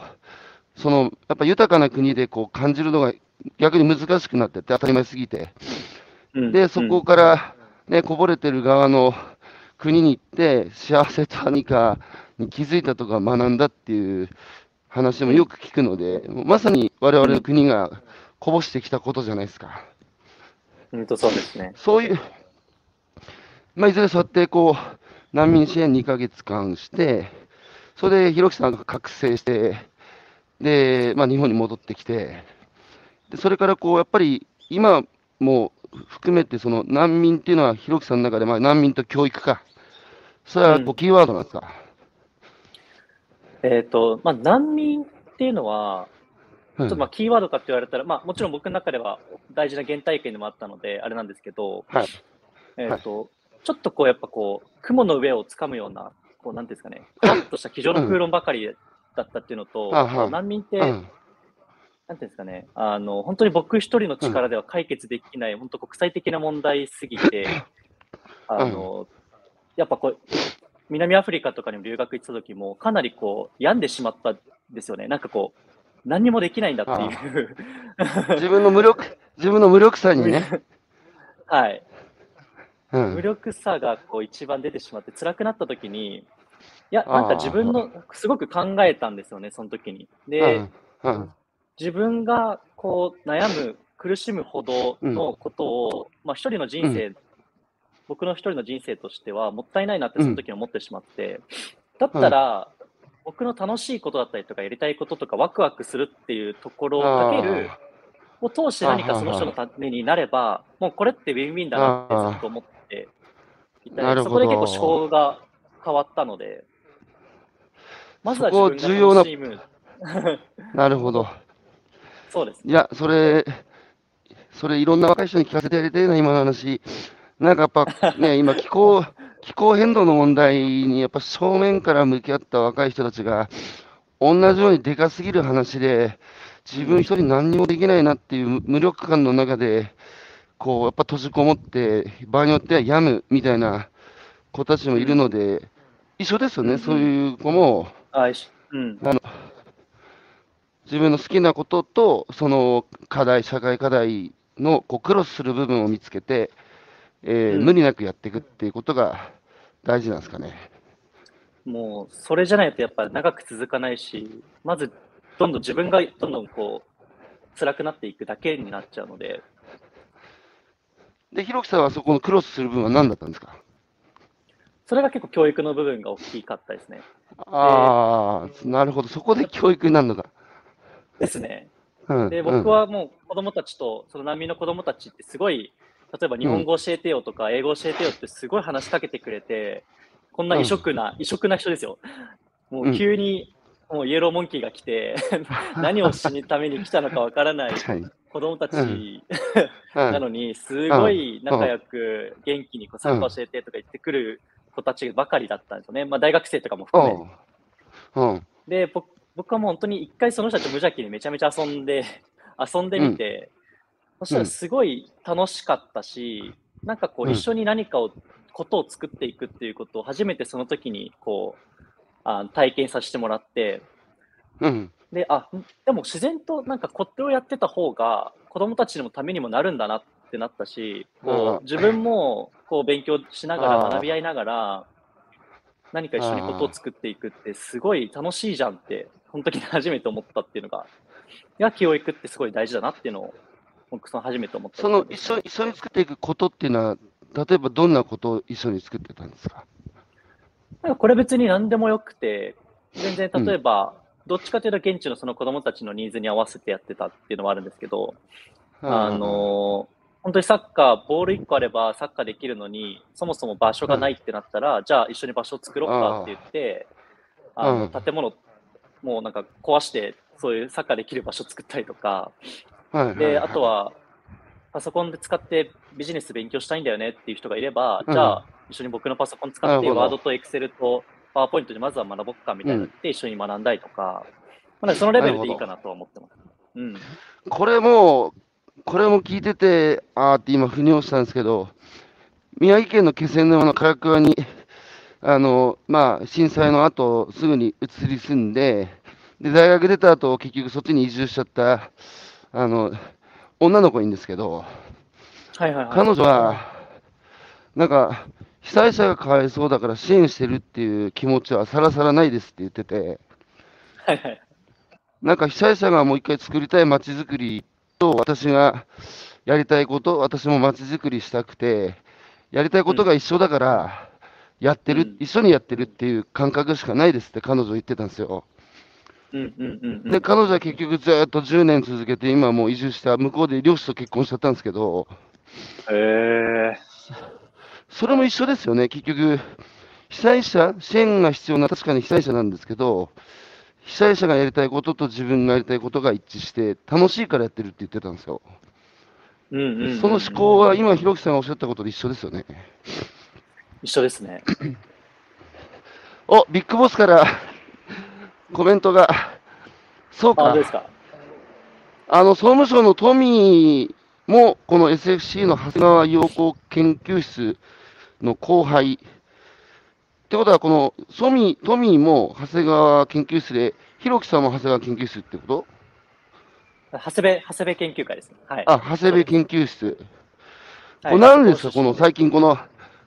その、やっぱ豊かな国でこう感じるのが逆に難しくなってて、当たり前すぎて。うんで、そこから、ね、こぼれてる側の国に行って、幸せとは何かに気づいたとか学んだっていう話もよく聞くので、まさに我々の国がこぼしてきたことじゃないですか。うんとそうですね。そういう、まあ、いずれそうやってこう、難民支援2ヶ月間して、それでひろきさんが覚醒して、で、まあ、日本に戻ってきて、でそれからこう、やっぱり今も含めて、その難民っていうのは、ひろきさんの中で、まあ、難民と教育か、それはこううんキーワードなんですか？えっ、と、まあ、難民っていうのは、ちうん。ょっとまあキーワードかって言われたら、まあ、もちろん僕の中では大事な原体験でもあったので、あれなんですけど、はい。えっ、と、ちょっとこう、やっぱこう、雲の上をつかむような、こう、なんていうんですかね、ふわっとした机上の空論ばかりだったっていうのと、はあはあ難民って、うん。なんていうんですかね、あの、本当に僕一人の力では解決できない、本当国際的な問題すぎて、あの、やっぱこう、南アフリカとかにも留学行ってた時も、かなりこう、病んでしまったんですよね。なんかこう、何にもできないんだっていう。自分の無力、自分の無力さにね。はい。うん無力さがこう一番出てしまって辛くなった時に、いや、なんか自分の、すごく考えたんですよね、その時に。で、うんうん自分がこう悩む、苦しむほどのことを、まあ一人の人生、僕の一人の人生としてはもったいないなってその時に思ってしまって、だったら、僕の楽しいことだったりとかやりたいこととかワクワクするっていうところをかける、を通して何かその人のためになれば、もうこれってウィンウィンだなってずっと思っていたり、そこで結構思考が変わったので、まずは自分重要なが楽しむ。*laughs* なるほど。そうです。いや、それ、それいろんな若い人に聞かせてやりたいな、今の話。なんかやっぱね、今気候、気候変動の問題にやっぱ正面から向き合った若い人たちが、同じようにでかすぎる話で、自分一人何にもできないなっていう無力感の中で、こう、やっぱ閉じこもって、場合によっては病むみたいな子たちもいるので、一緒ですよね、うんそういう子も、あいしうん。自分の好きなことと、その課題、社会課題のこうクロスする部分を見つけて、えーうん。無理なくやっていくっていうことが大事なんですかね。もう、それじゃないとやっぱ長く続かないし、まず、どんどん自分がどんどんこう、辛くなっていくだけになっちゃうので、で、ひろきさんはそこのクロスする部分は何だったんですか？それが結構教育の部分が大きかったですね。ああ、なるほど。そこで教育になるのか。ですね。うん、で、僕はもう子供たちと、その難民の子供たちってすごい、例えば日本語教えてよとか、英語教えてよってすごい話しかけてくれて、こんな異色な、異色な人ですよ。もう急に、もうイエローモンキーが来て、*laughs* 何をしにために来たのかわからない。子供たちうん *laughs* なのに、すごい仲良く元気にこう参加教えてとか言ってくる子たちばかりだったんですよね。まあ大学生とかも含め。うん。うん。で、僕僕はもう本当に一回その人たちと無邪気にめちゃめちゃ遊んで、遊んでみて、そしたらすごい楽しかったし、なんかこううん。一緒に何かを、ことを作っていくっていうことを初めてその時にこう、あ体験させてもらって、うん。で、あ、でも自然となんかこれをやってた方が子供たちのためにもなるんだなっってなったし、こう自分もこう勉強しながら、学び合いながら、何か一緒にことを作っていくってすごい楽しいじゃんって、本当に初めて思ったっていうのが、いや、教育ってすごい大事だなっていうのを、僕その初めて思った。その一緒一緒に作っていくことっていうのは、例えばどんなことを一緒に作ってたんですか？なんかこれ別に何でもよくて、全然例えば、どっちかというと現地のその子供たちのニーズに合わせてやってたっていうのはあるんですけど、あの本当にサッカー、ボール1個あればサッカーできるのに、そもそも場所がないってなったら、じゃあ一緒に場所を作ろうかって言って、あの建物、もうなんか壊して、そういうサッカーできる場所作ったりとか、で、あとは、パソコンで使ってビジネス勉強したいんだよねっていう人がいれば、じゃあ一緒に僕のパソコン使って、ワードとエクセルとパワーポイントでまずは学ぼっかみたいなって一緒に学んだりとか、まあ、そのレベルでいいかなとは思ってます。うん、これも、これも聞いてて、あーって今、腑に落ちたんですけど、宮城県の気仙沼の唐桑に、あの、まあ、震災の後、すぐに移り住んで、で、大学出た後、結局そっちに移住しちゃった、あの、女の子いいんですけど、はいはいはい、彼女は、なんか、被災者がかわいそうだから支援してるっていう気持ちはさらさらないですって言ってて、はいはい、なんか被災者がもう一回作りたい街づくりと私がやりたいこと、私も街づくりしたくて、やりたいことが一緒だから、やってる、うん、一緒にやってるっていう感覚しかないですって彼女言ってたんですよ。うんうんうんうん、で、彼女は結局ずっと10年続けて、今もう移住した、向こうで漁師と結婚しちゃったんですけど、へーそれも一緒ですよね、結局、被災者、支援が必要な、確かに被災者なんですけど、被災者がやりたいことと自分がやりたいことが一致して、楽しいからやってるって言ってたんですよ。うんうんうんうん、その思考は今、ひろきさんがおっしゃったことで一緒ですよね。一緒ですね。お、ビッグボスからコメントが、そうか。か？あの、総務省のトミーも、この SFC の長谷川陽子研究室の後輩。ってことは、このソミトミーも長谷川研究室で、ひろきさんも長谷川研究室ってこと？長谷部、長谷部研究会ですね。はい。あ、長谷部研究室。これ何ですか、この最近この、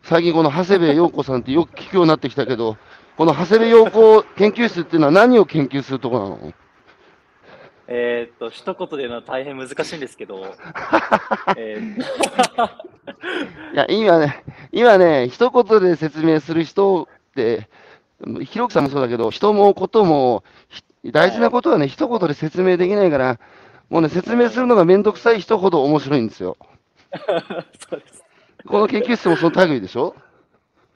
最近この長谷部陽子さんってよく聞くようになってきたけど、この長谷部陽子研究室っていうのは何を研究するところなの？えっと、一言で言うのは大変難しいんですけど、*laughs* えー、いや、今ね、今ね、一言で説明する人って、ひろきさんもそうだけど、人もことも、大事なことはね、一言で説明できないから、もうね、説明するのがめんどくさい人ほど面白いんですよ。*laughs* そうです。この研究室もその類でしょ？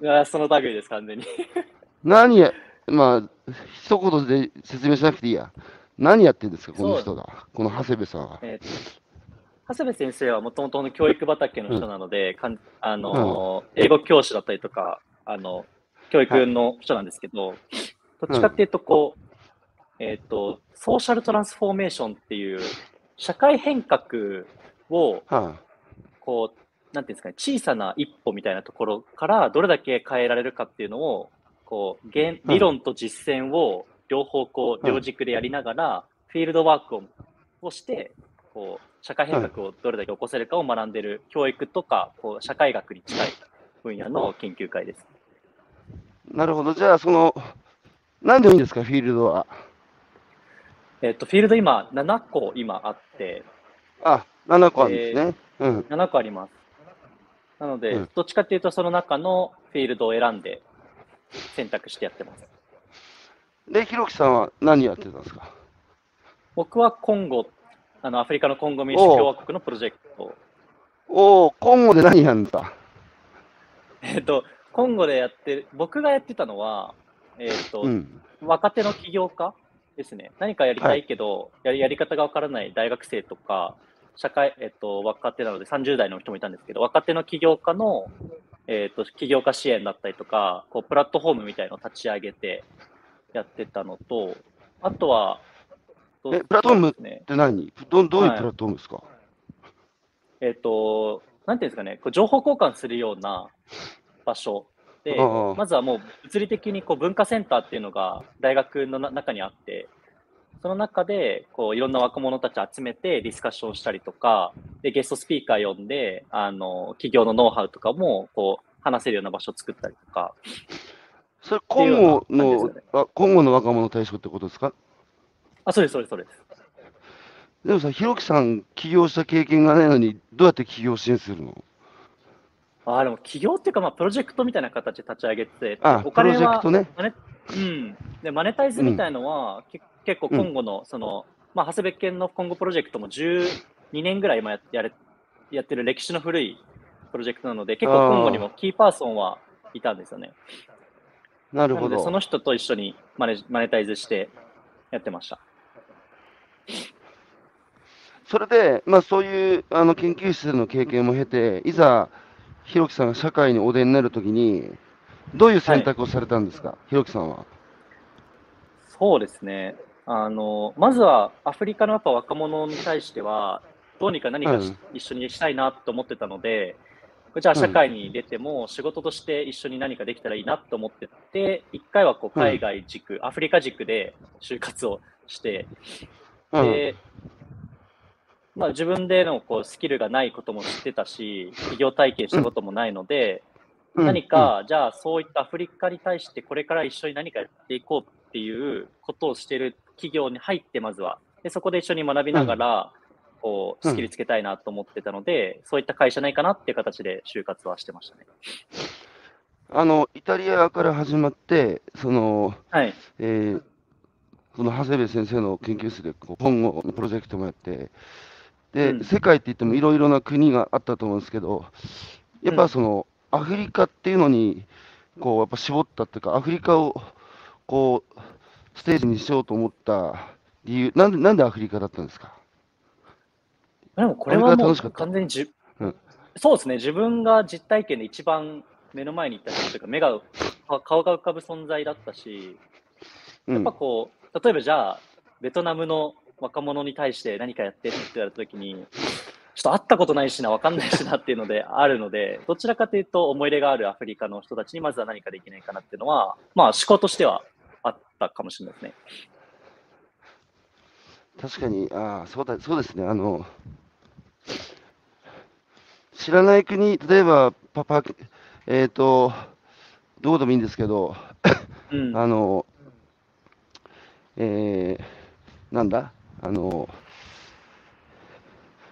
いや、その類です、完全に。何や、まあ、一言で説明しなくていいや。何やってるんですか、この人が。この長谷部さんは。えー、長谷部先生はもともとの教育畑の人なので、うん、かんあの、うん、英語教師だったりとか、あの、教育の人なんですけど、はい、どっちかっていうと、こう、うん、えっ、ー、と、ソーシャルトランスフォーメーションっていう、社会変革を、はこう、なんていうんですかね、小さな一歩みたいなところからどれだけ変えられるかっていうのを、こう、現理論と実践を両方こう、両軸でやりながら、フィールドワークををして、こう、社会変革をどれだけ起こせるかを学んでる教育とか、こう、社会学に近い分野の研究会です。なるほど。じゃあ、その、何でもいいんですか、フィールドは。えっと、フィールド今、7個今あって。あ、7個あるんですね。えー、うん。7個あります。なので、うん、どっちかっていうと、その中のフィールドを選んで選択してやってます。で、ひろきさんは何やってたんですか？僕はコンゴ、あのアフリカのコンゴ民主共和国のプロジェクト。おお、コンゴで何やるんだ？えっと、コンゴでやってる、僕がやってたのは、えっ、と、うん、若手の起業家？ですね。何かやりたいけど、はい、やりやり方がわからない大学生とか、社会、えっ、と、若手なので30代の人もいたんですけど、若手の起業家の、えっ、と、起業家支援だったりとか、こう、プラットフォームみたいのを立ち上げてやってたのと、あとは、え、プラットフォームって何？どどういうプラットフォームですか、はい、えっ、と、なんていうんですかね、こう情報交換するような場所。で、まずはもう物理的にこう文化センターっていうのが大学の中にあって、その中で、こう、いろんな若者たち集めてディスカッションしたりとか、で、ゲストスピーカー呼んで、あの、企業のノウハウとかも、こう、話せるような場所を作ったりとか。それ、今後の、感じですあ今後の若者対象ってことですか？あ、そうです、そうです、そうです。でもさ、ひろきさん、起業した経験がないのに、どうやって起業支援するの？あ、でも、企業っていうか、まあ、プロジェクトみたいな形で立ち上げて、あ、プロジェクトね。マネうん。で、マネタイズみたいのは、け結構今後の、その、まあ、長谷部健の今後プロジェクトも12年ぐらい今ややれやってる歴史の古いプロジェクトなので、結構今後にもキーパーソンはいたんですよね。なるほど。その人と一緒にマネマネタイズしてやってました。それで、まあ、そういうあの研究室での経験も経て、いざ、ひろきさんが社会にお出になるときに、どういう選択をされたんですか、ひろきさんは。そうですね。あの、まずはアフリカのやっぱ若者に対しては、どうにか何かし、うん。一緒にしたいなと思ってたので、じゃあ社会に出ても仕事として一緒に何かできたらいいなと思ってて、一回はこう海外軸、アフリカ軸で就活をして、うん。で、まあ自分でのこうスキルがないことも知ってたし、企業体験したこともないので、うん。何か、じゃあそういったアフリカに対してこれから一緒に何かやっていこうっていうことをしている企業に入ってまずは、でそこで一緒に学びながら、こうスキルつけたいなと思ってたので、そういった会社ないかなっていう形で就活はしてましたね。あのイタリアから始まって、その、はい。えーその長谷部先生の研究室でこう今後のプロジェクトもやって、で、うん。世界って言ってもいろいろな国があったと思うんですけど、やっぱその、アフリカっていうのに、こう、やっぱ絞ったっていうか、アフリカを、こう、ステージにしようと思った理由、なんで、なんでアフリカだったんですか？でもこれはもう完全にじゅ、うん。そうですね、自分が実体験で一番目の前にいた人というか、目が、か顔が浮かぶ存在だったし、やっうんぱこう、例えばじゃあ、ベトナムの若者に対して何かやってって言われたときに、ちょっと会ったことないしな、わかんないしなっていうのであるので、どちらかというと思い入れがあるアフリカの人たちにまずは何かできないかなっていうのは、まあ思考としてはあったかもしれないですね。確かに、ああ、そうだ、そうですね、あの、知らない国、例えば、パパ、えっ、と、どうでもいいんですけど、うん。あの、えー、なんだ？あの、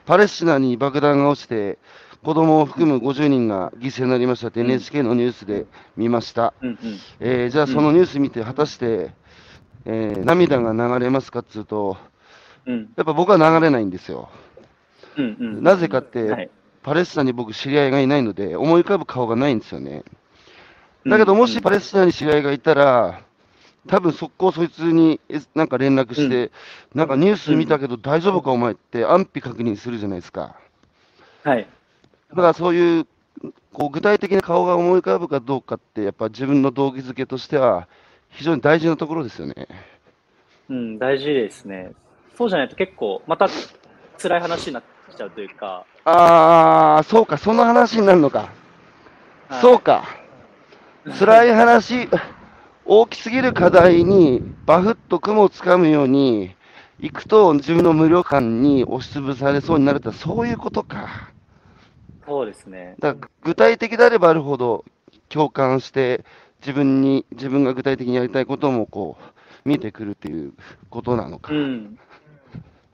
パレスチナに爆弾が落ちて、子供を含む50人が犠牲になりましたってうん NHK のニュースで見ました。うんうん。えーじゃあそのニュース見て、果たして、えー涙が流れますかっつうと、うん。やっぱ僕は流れないんですよ。うんうん。なぜかって、はい。パレスチナに僕知り合いがいないので、思い浮かぶ顔がないんですよね。だけど、もしパレスチナに知り合いがいたら、多分速攻そいつにえなんか連絡して、なんかニュース見たけど大丈夫かお前って安否確認するじゃないですか。はい。だからそういう、こう具体的な顔が思い浮かぶかどうかって、やっぱ自分の動機づけとしては、非常に大事なところですよね。うん、大事ですね。そうじゃないと結構、また辛い話になっちゃうというか、あー、そうか、その話になるのか。はいそうか。辛い話、大きすぎる課題にバフッと雲をつかむように行くと自分の無力感に押しつぶされそうになるってそういうことか。そうですね。だ具体的であればあるほど共感して自分に自分が具体的にやりたいこともこう見えてくるっていうことなのか。うん。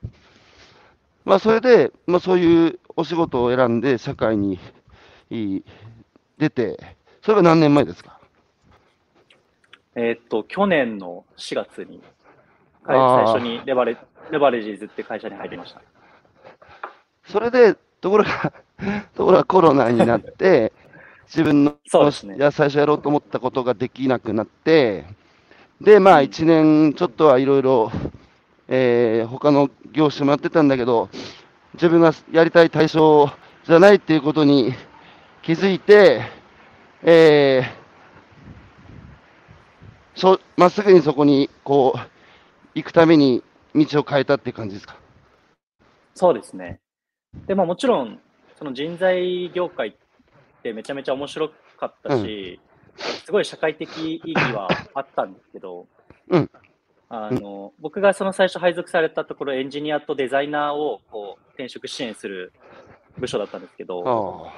*laughs* まあそれで、まあ、そういうお仕事を選んで社会にい出て、それが何年前ですか？えーっと、去年の4月に、最初にレバレレバレジーズって会社に入りました。それで、ところが、*laughs* ところがコロナになって、自分のそうですねいや最初やろうと思ったことができなくなって、で、まあ、うん1年ちょっとはいろいろ、えー他の業種もやってたんだけど、自分がやりたい対象じゃないっていうことに気づいて、えーまっすぐにそこにこう行くために道を変えたっていう感じですか？そうですね。で、まあもちろん、その人材業界ってめちゃめちゃ面白かったし、すごい社会的意義はあったんですけど、うん。あの、僕がその最初配属されたところ、エンジニアとデザイナーをこう転職支援する部署だったんですけど、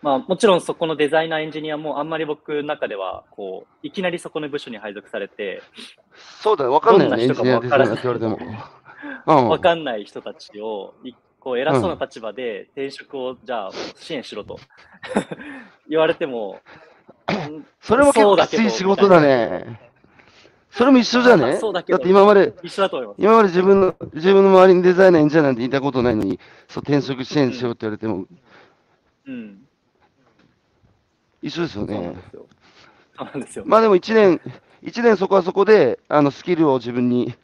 まあ、もちろんそこのデザイナー、エンジニアもあんまり僕の中ではこういきなりそこの部署に配属されて、そうだよ、わかんないよね、どんな人かもデザイナーって言われても。うん。わかんない人たちをいこう偉そうな立場で転職をじゃあ支援しろと *laughs* 言われても、う *laughs* んそれも結構きつい仕事だね。それも一緒じゃね？そうだけどだって今まで、一緒だと思います。今まで自分の、自分の周りにデザイナー、エンジニアなんていたことないのに、そう、転職支援しようって言われても、うん、一緒ですよねそうなんで。まあでも一年、一年そこはそこで、あの、スキルを自分に、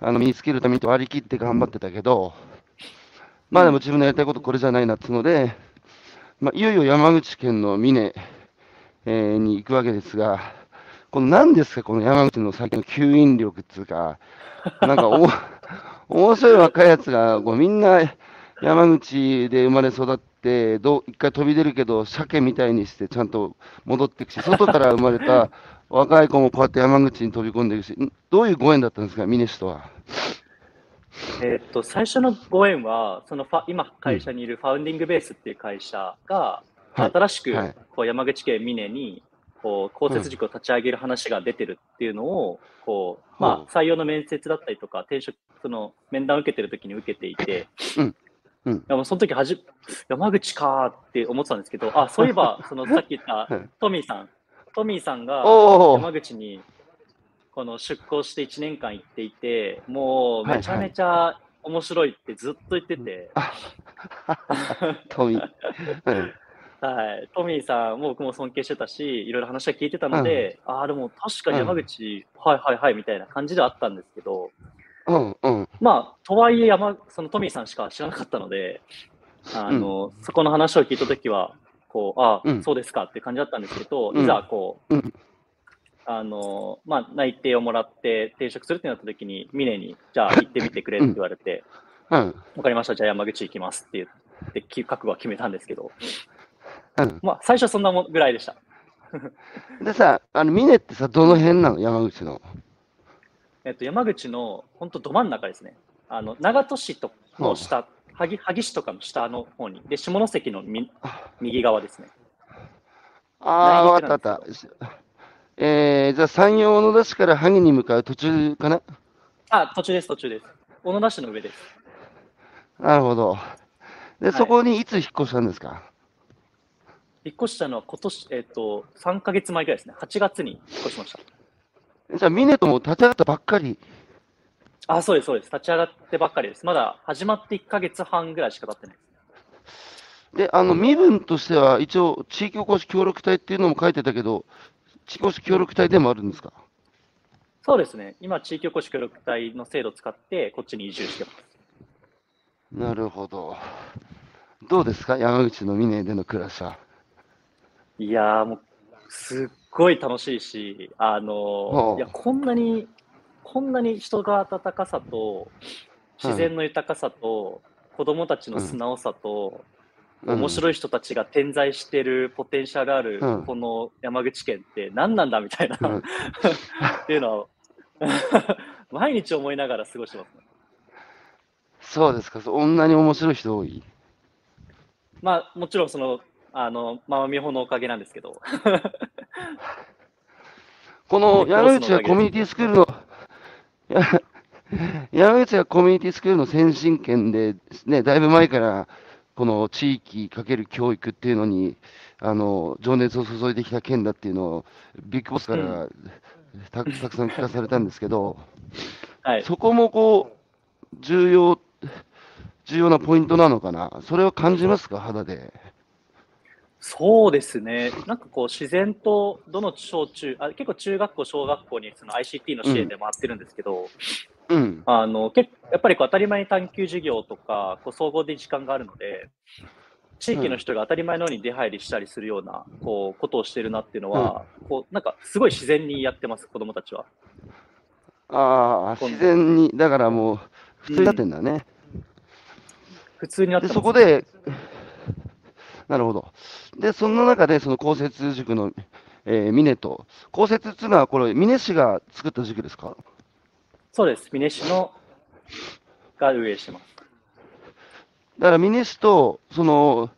あの、身につけるために割り切って頑張ってたけど、まあでも自分のやりたいことこれじゃないなっていうので、まあ、いよいよ山口県の峰、えーに行くわけですが、この何ですか、この山口の最近の吸引力っていうか、なんかお、*laughs* 面白い若いやつが、こうみんな山口で生まれ育って、どう一回飛び出るけど、鮭みたいにしてちゃんと戻っていくし、外から生まれた若い子もこうやって山口に飛び込んでいくし、どういうご縁だったんですか、峰氏とは。えーっと、最初のご縁は、そのファ今会社にいるファウンディングベースっていう会社が、はい。新しくはい。こう山口県峰にこう公設塾を立ち上げる話が出てるっていうのを、こうまあ、採用の面接だったりとか、転職、その面談を受けてる時に受けていて、うん。うん。その時はじ山口かーって思ってたんですけど、あそういえば、*laughs* そのさっき言ったはい。トミーさん、トミーさんが山口にこの出向して1年間行っていて、もうめちゃめちゃ面白いってずっと言ってて、トミー。うん。はい、トミーさんも僕も尊敬してたし、いろいろ話は聞いてたので、ああ、でも確かに山口、はいはいはいみたいな感じではあったんですけど、うんうん。まあ、とはいえ山、そのトミーさんしか知らなかったので、あの、そこの話を聞いたときは、こう、ああ、うん。そうですかって感じだったんですけど、うん。いざ、こう、うんあの、まあ、内定をもらって転職するってなったときに、峰に、じゃあ行ってみてくれって言われて、うんわかりました、じゃあ山口行きますって言って、き覚悟は決めたんですけど、うんまあ、最初はそんなもんぐらいでした。*laughs* でさ、あの峰ってさ、どの辺なの、山口の。えっと、山口の本当ど真ん中ですね。あの長門市との下、萩萩市とかの下の方に、で下関のみ右側ですね。ああ、わ内陸かったかった。えー、じゃあ山陽小野田市から萩に向かう途中かな？あ、途中です、途中です。小野田市の上です。なるほど。で、いそこにいつ引っ越したんですか？引っ越したのは今年、えっと、3ヶ月前ぐらいですね。8月に引っ越しました。じゃあ、峰とも立ち上がったばっかり？あ、そうです、そうです。立ち上がってばっかりです。まだ始まって1ヶ月半ぐらいしか経ってない。で、あの、身分としては、一応、地域おこし協力隊っていうのも書いてたけど、地域おこし協力隊でもあるんですか？そうですね。今、地域おこし協力隊の制度を使って、こっちに移住してます。なるほど。どうですか？山口の峰での暮らしは。いやーもう、すっごい楽しいし、あのいや、こんなに、こんなに人が温かさと、自然の豊かさと、子供たちの素直さと、面い。白い人たちが点在してるポテンシャルあるうんこの山口県って何なんだみたいな、うんっていうのは *laughs* 毎日思いながら過ごしてます、ね。そうですか。そんなに面白い人多い？まあもちろんその、あの、ママミホのおかげなんですけど、*laughs* *laughs* このね山口がコミュニティスクールの、や山口がコミュニティスクールの先進権で、ね、だいぶ前から、この地域かける教育っていうのに、あの、情熱を注いできた県だっていうのを、ビッグボスからたたくさん聞かされたんですけど、はい。そこもこう、重要、重要なポイントなのかな？それを感じますか、肌で。そうですね。なんかこう自然とどの小中、あ結構中学校、小学校にその ICT の支援で回ってるんですけど、うん。あの結やっぱりこう当たり前に探究授業とかこう総合で時間があるので、地域の人が当たり前のように出入りしたりするようなこうことをしてるなっていうのは、こうなんかすごい自然にやってます、子供たちは。ああ、自然に、だからもう、普通になってんだね。普通にやって。そこで、なるほど。で、その中で、その公設塾のえー、峰と、公設っていうのは、これ、峰氏が作った塾ですか？そうです。峰氏のが運営してます。だから峰氏と、その、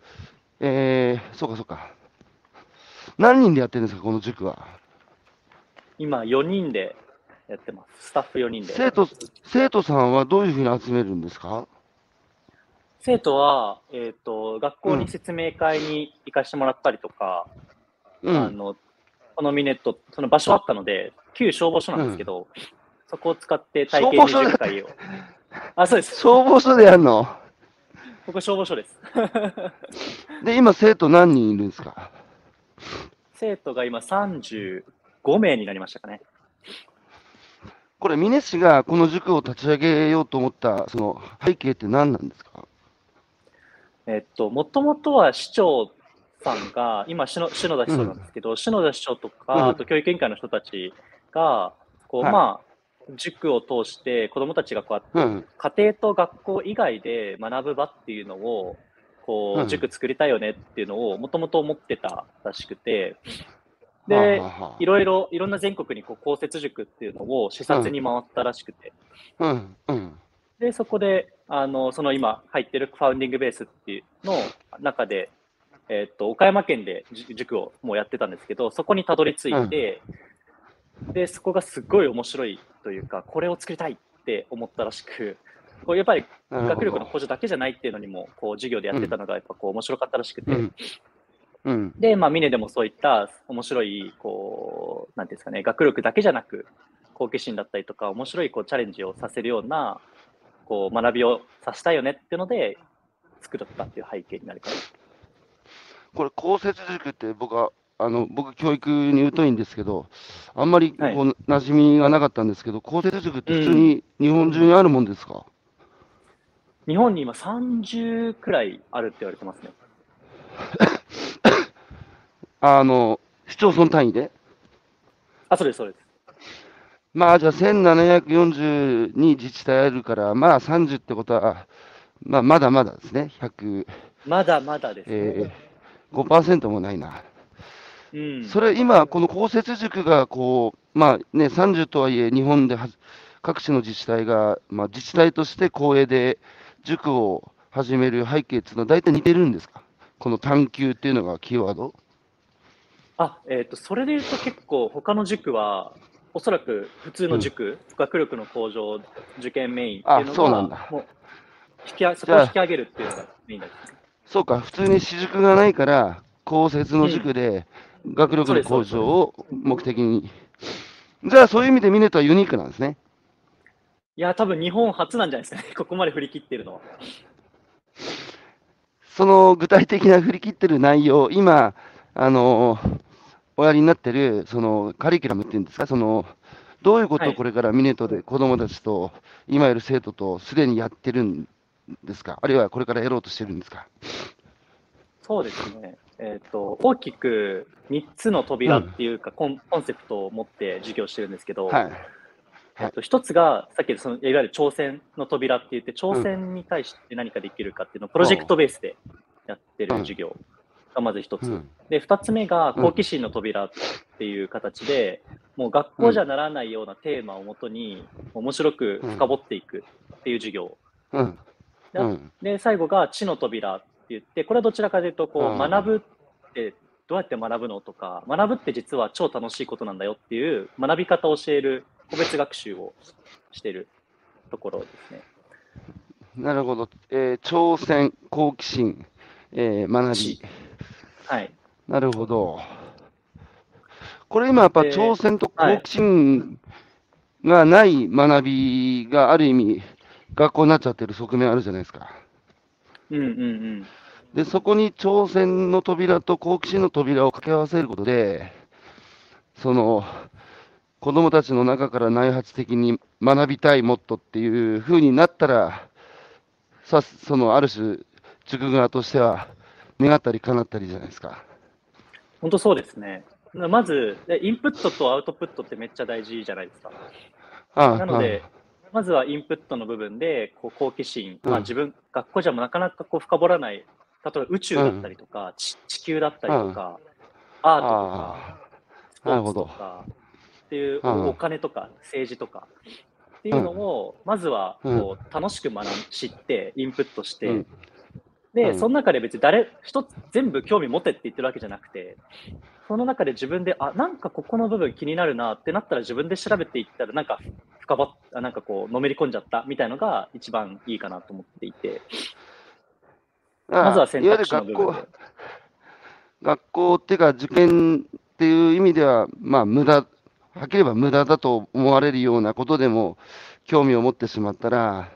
えー、そうかそうか。何人でやってるんですか、この塾は？今、4人でやってます。スタッフ4人で。生徒、生徒さんはどういうふうに集めるんですか？生徒は、えっ、ー、と、学校に説明会に行かしてもらったりとか、うん、あの、このミネット、その場所あったので、旧消防署なんですけど、うん、そこを使って体験20回を。あ、そうです。消防署でやるの？ここ消防署です。*laughs* で、今生徒何人いるんですか？生徒が今35名になりましたかね。これ、峰氏がこの塾を立ち上げようと思ったその背景って何なんですか？えっと、もともとは市長さんが、今篠、篠田市長なんですけど、うん、篠田市長とか、あと教育委員会の人たちが、こう、はい、まあ、塾を通して子どもたちがこうやって、家庭と学校以外で学ぶ場っていうのを、こう、塾作りたいよねっていうのをもともと思ってたらしくて、で、いろいろ、いろんな全国にこう公設塾っていうのを視察に回ったらしくて、で、そこで、あの、その今入ってるファウンディングベースっていうの中で、えっ、と、岡山県で塾をもうやってたんですけど、そこにたどり着いて、うん、で、そこがすごい面白いというか、これを作りたいって思ったらしく、こうやっぱり学力の補助だけじゃないっていうのにも、こう授業でやってたのがやっぱこう面白かったらしくて、うん。うん、で、まあ、ミネでもそういった面白い、こう、なんていうんですかね、学力だけじゃなく、好奇心だったりとか、面白いこうチャレンジをさせるような、こう、学びをさせたいよねっていうので、作ったっていう背景になるかな。これ、公設塾って僕は、あの僕、教育に疎いんですけど、あんまりこう、はい、馴染みがなかったんですけど、公設塾って普通に日本中にあるもんですか、うん、日本に今30くらいあるって言われてますね。*laughs* あの、市町村単位で？あ、そうです、そうです。まあ、じゃあ1742自治体あるから、まあ30ってことは、まあ、まだまだですね、100。まだまだです、ね。えー、5%もないな。うん、それ、今、この公設塾が、こう、まあね、30とはいえ、日本で各地の自治体が、まあ、自治体として公営で塾を始める背景っていうのは、大体似てるんですか？この探求っていうのがキーワード？あ、えっ、ー、と、それで言うと結構、他の塾は、おそらく普通の塾、うん、学力の向上、受験メインっていうのが、そうなんだ。引きそこを引き上げるっていうのがメインだそうか、普通に私塾がないから、公設の塾で学力の向上を目的に。じゃあ、そういう意味でミネトはユニークなんですね。いや、多分日本初なんじゃないですかね、*laughs* ここまで振り切ってるのは。その具体的な振り切ってる内容、今、あのおやりになってる、そのカリキュラムっていうんですか、そのどういうことをこれからミネトで子どもたちと、今いる生徒とすでにやってるんですか、あるいはこれからやろうとしてるんですか？そうですね、えーと、大きく3つの扉っていうか、うん、コン、コンセプトを持って授業してるんですけど、はい。えっと、一つが、さっきそのいわゆる挑戦の扉って言って、挑戦に対して何かできるかっていうのをプロジェクトベースでやってる授業がまず一つ、うん、で二つ目が好奇心の扉っていう形で、うん、もう学校じゃならないようなテーマをもとに面白く深掘っていくっていう授業、うん、で最後が知の扉言ってこれはどちらかというとこう学ぶってどうやって学ぶのとか学ぶって実は超楽しいことなんだよっていう学び方を教える個別学習をしてるところですね。なるほど、えー、挑戦、好奇心、えー、学び。はい。なるほど。これ今やっぱ挑戦と好奇心がない学びがある意味学校になっちゃってる側面あるじゃないですか。うんうんうん。で、そこに挑戦の扉と好奇心の扉を掛け合わせることで、その、子供たちの中から内発的に学びたいもっとっていう風になったら、さそのある種、塾側としては願ったり叶ったりじゃないですか。本当そうですね。まず、インプットとアウトプットってめっちゃ大事じゃないですか。あなので、まずはインプットの部分で、こう好奇心、まあ、自分、学校じゃなかなかこう深掘らない、例えば宇宙だったりとか、地球だったりとか、アートとか、ポーツとか、っていううん。お金とか政治とか、っていうのを、まずはこう楽しく学ん知って、インプットして、うんで、うん。その中で別に誰、一つ全部興味持てって言ってるわけじゃなくて、その中で自分で、あ、なんかここの部分気になるなってなったら自分で調べていったら、なんか深ばっ、あなんかこう、のめり込んじゃったみたいのが一番いいかなと思っていて、まずは選択肢の部分でる学校。学校っていうか、受験っていう意味では、まあ、無駄、はっきり言えば無駄だと思われるようなことでも、興味を持ってしまったら、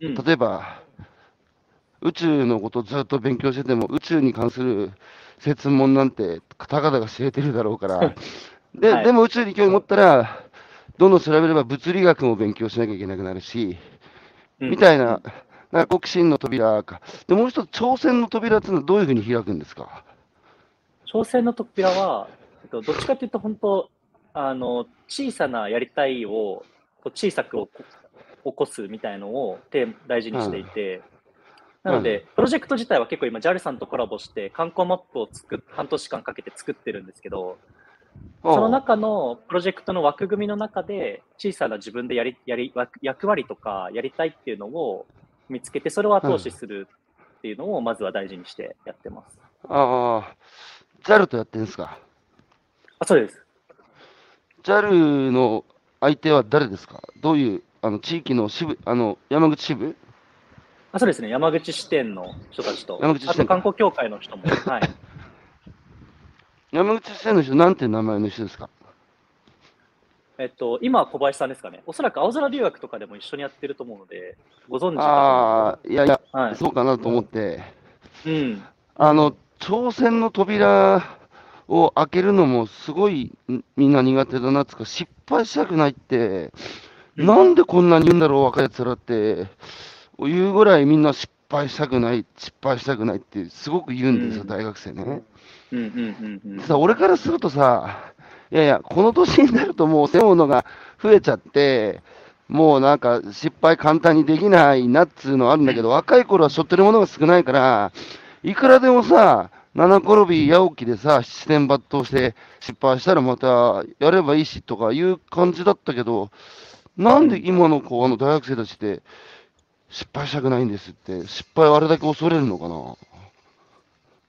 うん。例えば、宇宙のことをずっと勉強してても、宇宙に関する説問なんて、たかだか知れてるだろうから、ではい。でも宇宙に興味持ったら、どんどん調べれば物理学も勉強しなきゃいけなくなるし、うん。みたいな、なんか好奇心の扉か。で、もう一つ、挑戦の扉っていうのはどういうふうに開くんですか？挑戦の扉は、えっと、どっちかというと、本当、あの、小さなやりたいを、小さく起こ起こすみたいのをテーマ大事にしていて、なので、プロジェクト自体は結構今、JAL さんとコラボして、観光マップを作っ半年間かけて作ってるんですけど、その中のプロジェクトの枠組みの中で、小さな自分でやりやり役役割とかやりたいっていうのを見つけて、それを後押しするっていうのをまずは大事にしてやってます。ああ、JAL とやってるんですか？あ、そうです。JAL の相手は誰ですか？どういう、あの、地域の支部、あの、山口支部？あそうですね、山口支店の人たちと、山口支店あと観光協会の人も、*laughs* はい、山口支店の人、なんて名前の人ですか？えっと、今は小林さんですかね、おそらく青空留学とかでも一緒にやってると思うので、ご存知かああ、いやいや、とはい、そうかなと思って、うん、あの、挑戦の扉を開けるのもすごいんみんな苦手だなっつうか、失敗したくないって、うん。なんでこんなに言うんだろう、若い奴らって、言うぐらいみんな失敗したくない、失敗したくないってすごく言うんですよ、うん。大学生ね。うん、うん、うん、うん、さ、俺からするとさ、いやいや、この年になるともう背負うのが増えちゃって、もうなんか失敗簡単にできないなっつうのはあるんだけど、若い頃は背負ってるものが少ないから、いくらでもさ、七転び八起きでさ、七点抜刀して失敗したらまたやればいいしとかいう感じだったけど、なんで今の子、あの大学生たちって失敗したくないんですって、失敗をあれだけ恐れるのかな？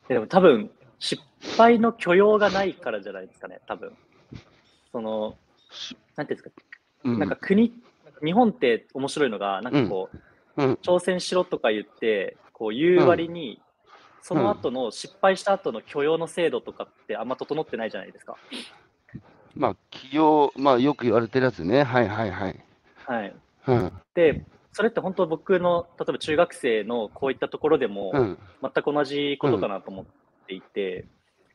でも多分、失敗の許容がないからじゃないですかね、多分その、なんていうんですか、うん。なんか国、日本って面白いのが、なんかこう、うん、挑戦しろとか言って、こう言う割に、その後の失敗した後の許容の制度とかってあんま整ってないじゃないですか。まあ、企業、まあ、よく言われてるやつね。はいはいはい。はい。うん。で、それって本当僕の、例えば中学生のこういったところでもうん。全く同じことかなと思っていて、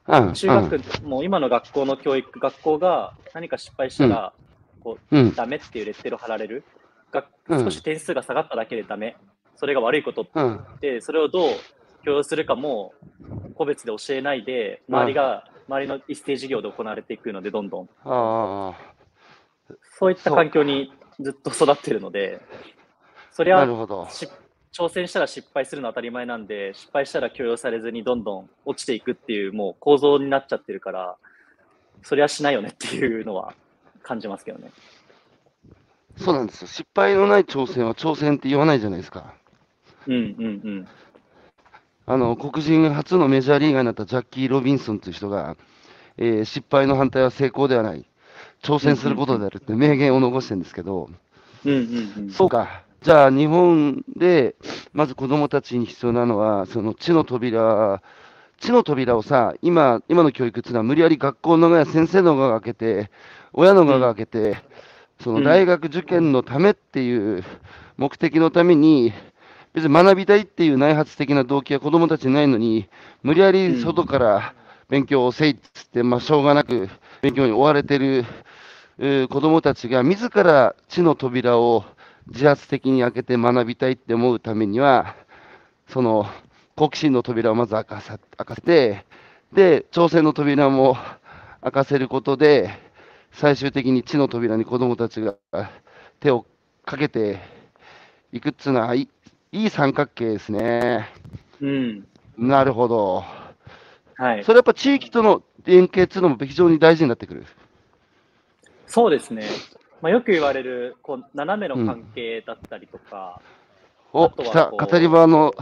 うん。中学、もう今の学校の教育、学校が何か失敗したら、こう、うん。ダメっていうレッテルを貼られる。がうん少し点数が下がっただけでダメ。それが悪いことうん。で、それをどう許容するかも個別で教えないで、周りが、周りの一斉授業で行われていくので、どんどん。あそういった環境にずっと育ってるので、そりあ、なゃるほど。し挑戦したら失敗するのは当たり前なんで、失敗したら許容されずにどんどん落ちていくっていうもう構造になっちゃってるから、そりゃしないよねっていうのは感じますけどね。そうなんですよ。失敗のない挑戦は挑戦って言わないじゃないですか。うんうんうん。あの、黒人初のメジャーリーガーになったジャッキー・ロビンソンという人が、えー失敗の反対は成功ではない。挑戦することであるって名言を残してるんですけど、うんうんうん。そうか。じゃあ、日本で、まず子供たちに必要なのは、その知の扉、知の扉をさ、今、今の教育っていうのは無理やり学校の側や先生の側が開けて、親の側が開けて、その大学受験のためっていう目的のために、別に学びたいっていう内発的な動機は子供たちにないのに、無理やり外から勉強をせいっつって、まあ、しょうがなく勉強に追われてる子供たちが自ら知の扉を自発的に開けて学びたいって思うためには、その好奇心の扉をまず開かさ開かせて、で、挑戦の扉も開かせることで、最終的に知の扉に子供たちが手をかけていくっつうのは、いいい三角形ですね。うん。なるほど。はい。それやっぱ地域との連携っていうのも非常に大事になってくる。そうですね。まあ、よく言われる、こう、斜めの関係だったりとか、お、あとは来た、語り場の、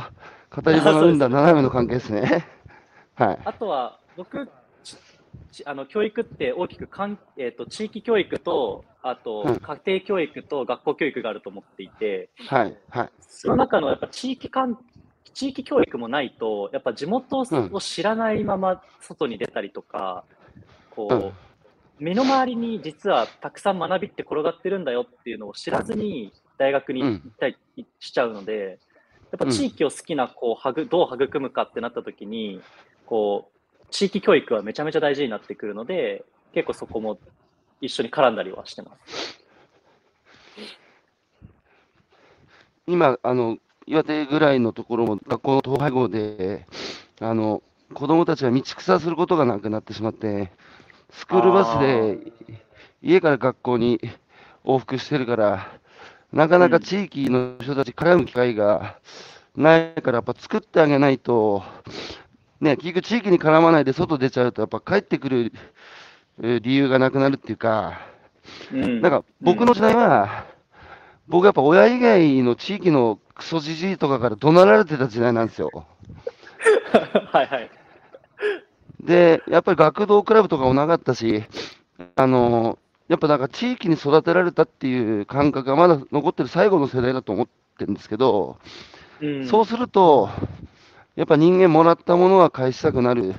語り場の生んだ斜めの関係ですね。*laughs* はい。あとは、僕、あの教育って大きくかん、えー、と地域教育と、あとうん家庭教育と学校教育があると思っていて、はい。はい。その中のやっぱ地域間地域教育もないと、やっぱ地元うんを知らないまま外に出たりとか、こう、うん身の回りに実はたくさん学びって転がってるんだよっていうのを知らずに大学に行ったりしちゃうので、やっぱ地域を好きな子をはぐどう育むかってなった時に、こう、地域教育はめちゃめちゃ大事になってくるので、結構そこも一緒に絡んだりはしてます。今、あの、岩手ぐらいのところも学校の統廃合で、あの、子供たちは道草することがなくなってしまって、スクールバスで家から学校に往復してるから、なかなか地域の人たち絡む機会がないから、やっぱ作ってあげないと、ね、結局地域に絡まないで外出ちゃうと、やっぱ帰ってくるえー理由がなくなるっていうか、うん。なんか僕の時代は、僕やっぱ親以外の地域のクソじじいとかから怒鳴られてた時代なんですよ。*laughs* はいはい。で、やっぱり学童クラブとかもなかったし、あのやっぱなんか地域に育てられたっていう感覚がまだ残ってる最後の世代だと思ってるんですけど、うん、そうすると、やっぱ人間もらったものは返したくなる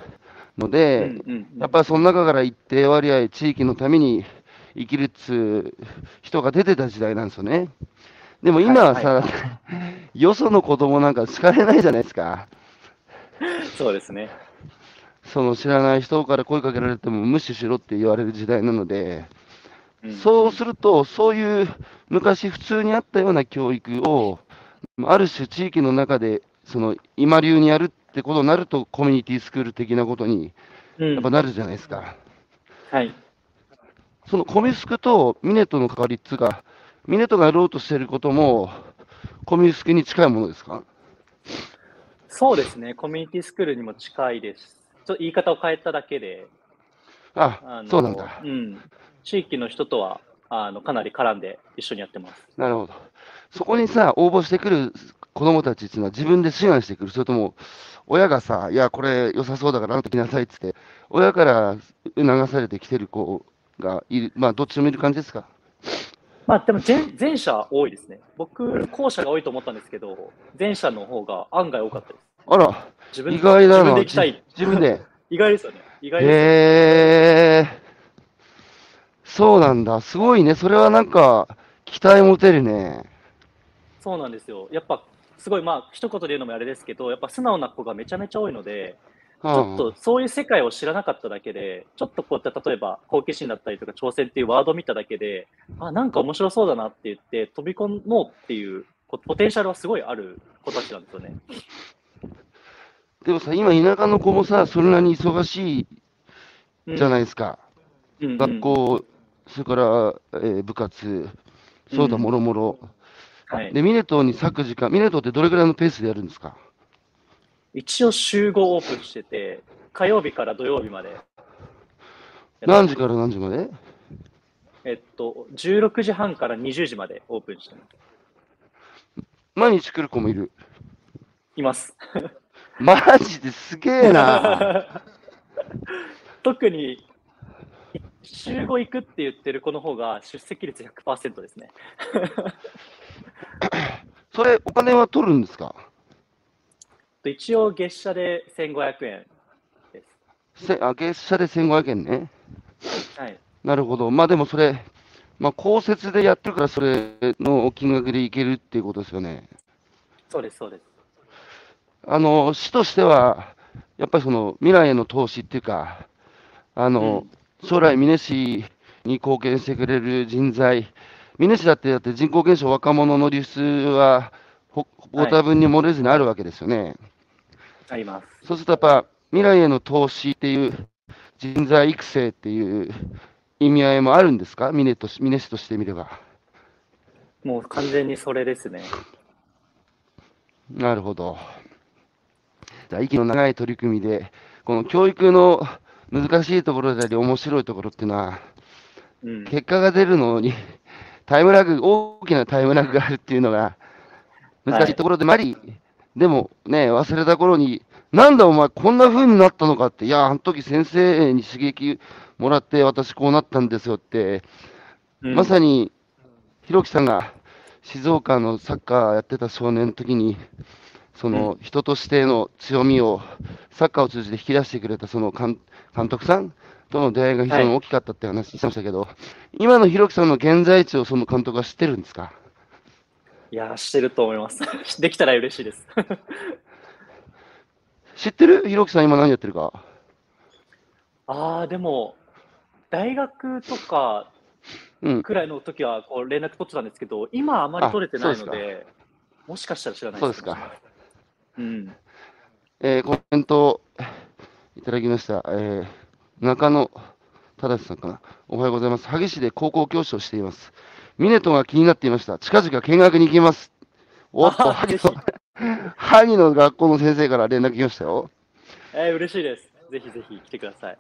ので、うんうんうんやっぱりその中から一定割合、地域のために生きるっつう人が出てた時代なんですよね。でも今はさ、はいよその子供なんか好かれないじゃないですか。そうですね。その知らない人から声かけられても無視しろって言われる時代なので、んそうすると、そういう昔普通にあったような教育を、ある種地域の中で、その今流にやるってことになると、コミュニティスクール的なことにうんやっぱなるじゃないですか。はい。そのコミスクとミネトの関わりっつうか、ミネトがやろうとしていることも、コミスクに近いものですか？そうですね。コミュニティスクールにも近いです。ちょっと言い方を変えただけで、ああのそうなんだ。うん。地域の人とは、あの、かなり絡んで一緒にやってます。なるほど。そこにさ、応募してくる子供たちっていうのは自分で志願してくる、それとも、親がさ、いや、これ良さそうだからあんた来なさいっつって、親から流されてきてる子がいる、まあ、どっちもいる感じですか？まあ、でも前、前者多いですね。僕、後者が多いと思ったんですけど、前者の方が案外多かったです。あら、自分意外だな。自分で行きたい。じ自分で。*laughs* 意外ですよね。意外ですよね。へえ、そうなんだ。すごいね。それはなんか、期待持てるね。そうなんですよ。やっぱ、すごい、まあ、一言で言うのもあれですけど、やっぱ素直な子がめちゃめちゃ多いので、ちちょっとそういう世界を知らなかっただけで、ちょっとこうやって例えば好奇心だったりとか挑戦っていうワードを見ただけで、あ、なんか面白そうだなって言って飛び込もうっていうこポテンシャルはすごいある子たちなんですよね。でもさ、今、田舎の子もさ、それなりに忙しうんいじゃないですか。うんうん学校、それから、えー部活、そうだ、うんもろもろ。はい、で、ミネトに割く時間、ミネトってどれくらいのペースでやるんですか？一応週5オープンしてて、火曜日から土曜日まで。何時から何時まで？えっと、16時半から20時までオープンしてます。毎日来る子もいる？います。*laughs* マジですげえな。*laughs* 特に週5行くって言ってる子の方が出席率100%ですね。*laughs* それ、お金は取るんですか？一応月謝で1500円です。せあ月謝で1500円ね。はい。なるほど。まあでもそれ、まあ公設でやってるから、それの金額でいけるっていうことですよね。そうです、そうです。あの、市としては、やっぱりその未来への投資っていうか、あの、将来、美祢市に貢献してくれる人材、美祢市だって、だって人口減少、若者の流出は、ほご多分に漏れずにあるわけですよね。あります。そうするとやっぱ、未来への投資っていう、人材育成っていう意味合いもあるんですか、美祢とし美祢市としてみれば。もう完全にそれですね。なるほど。息の長い取り組みで、この教育の難しいところであり、面白いところっていうのは、うん。結果が出るのに、タイムラグ、大きなタイムラグがあるっていうのが難しいところでもあり、でもね、忘れた頃に、なんだお前、こんな風になったのかって、いや、あの時先生に刺激もらって、私こうなったんですよって、うんまさに、ひろきさんが静岡のサッカーやってた少年の時に、その人としての強みを、サッカーを通じて引き出してくれたその監監督さんとの出会いが非常に大きかったって話してましたけど、今のひろきさんの現在地をその監督は知ってるんですか？いやー、してると思います。*laughs* できたら嬉しいです。*laughs* 知ってる？ひろきさん今何やってるか？ああ、でも、大学とかうん。くらいの時はこう連絡取ってたんですけど、今あまり取れてないので、もしかしたら知らないそうですか。うん。えーコメントいただきました。えー中野忠さんかな。おはようございます。萩市で高校教師をしています。ミネトが気になっていました。近々見学に行きます。おっと、あ萩の萩の学校の先生から連絡来ましたよ。えー、嬉しいです。ぜひぜひ来てください。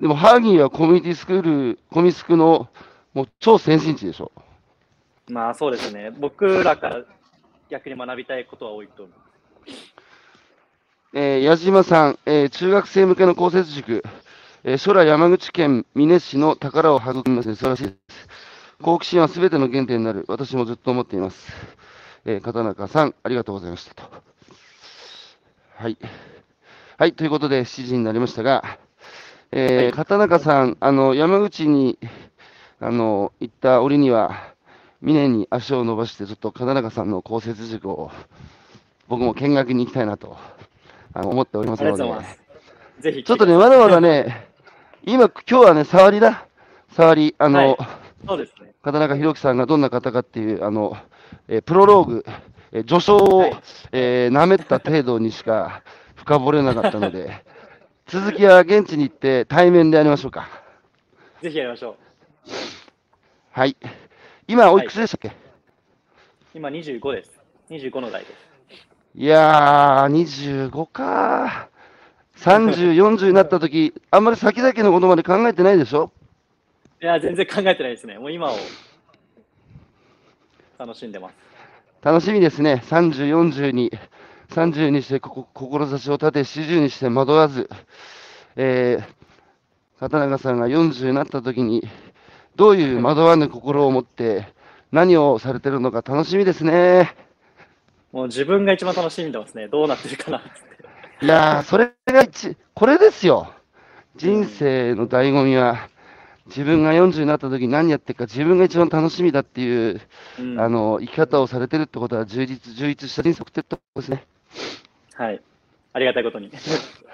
でも、萩はコミュニティスクール、コミスクのもう超先進地でしょ。まあそうですね。僕らから逆に学びたいことは多いと思います。えー矢島さん、えー中学生向けの公設塾、えー将来山口県美祢市の宝を育みますね。素晴らしいです。好奇心は全ての原点になる。私もずっと思っています。えー片中さん、ありがとうございましたと。はい。はい、ということで7時になりましたが、えーはい片中さん、あの、山口に、あの、行った折には、美祢に足を伸ばして、ちょっと片中さんの公設塾を、僕も見学に行きたいなと、あの思っておりますので。ぜひ来ちょっとね、まだまだね、今、今日はね、触りだ。触り。あの、はいそうですね。片中宏樹さんがどんな方かっていう、あの、えープロローグ、えー序章を、はいえー舐めた程度にしか深掘れなかったので、*laughs* 続きは現地に行って対面でやりましょうか。ぜひやりましょう。はい。今、おいくつでしたっけ、今25です。25の代です。い、やー、25か30、40になった時あんまり先々のことまで考えてないでしょ？いや、全然考えてないですね。もう今を楽しんでます。楽しみですね。30、40に、30にしてここ志を立て、40にして惑わず、えー、片中さんが40になった時に、どういう惑わぬ心を持って、何をされてるのか楽しみですね。もう自分が一番楽しんでますね。どうなってるかなって。いやー、それが一、これですよ。人生の醍醐味は、自分が40になった時に何やってるか、自分が一番楽しみだっていう、うんあの、生き方をされてるってことは、充実、充実した人生を送ってことですね。はい。ありがたいことに。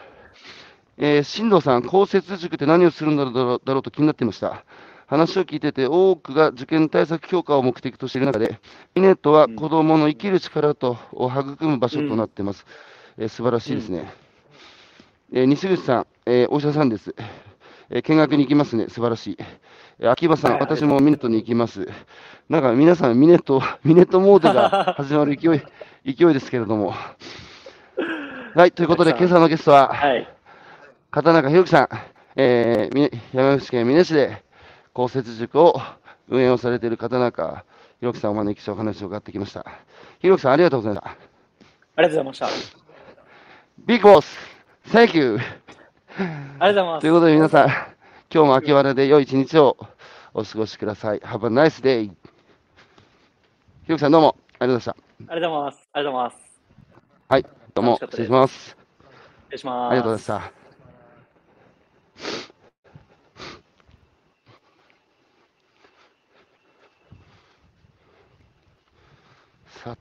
*laughs* えー、新藤さん、公設塾って何をするんだろうだろうと気になっていました。話を聞いてて、多くが受験対策強化を目的としている中で、イネットは子どもの生きる力とを育む場所となっています。えー素晴らしいですね。えー西口さん、えーお医者さんです。えー見学に行きますね。素晴らしい。えー秋葉さん、はい私もミネットに行きます。なんか皆さん、ミネット、*laughs* ミネットモードが始まる勢い、*laughs* 勢いですけれども。はい、ということで、今朝のゲストは、はい。片中宏樹さん、えーみ山口県美祢市で公設塾を運営をされている片中宏樹さんをお招きしてお話を伺ってきました。宏樹さん、ありがとうございました。ありがとうございました。ビッグボス、Thank you! ありがとうございます。ということで皆さん、今日も秋晴れで良い一日をお過ごしください。Have a nice day! ひろきさんどうもありがとうございましありがとうございます。ありがとうございます。た。はい、どうも失礼します。失礼します。ありがとうございました。さて。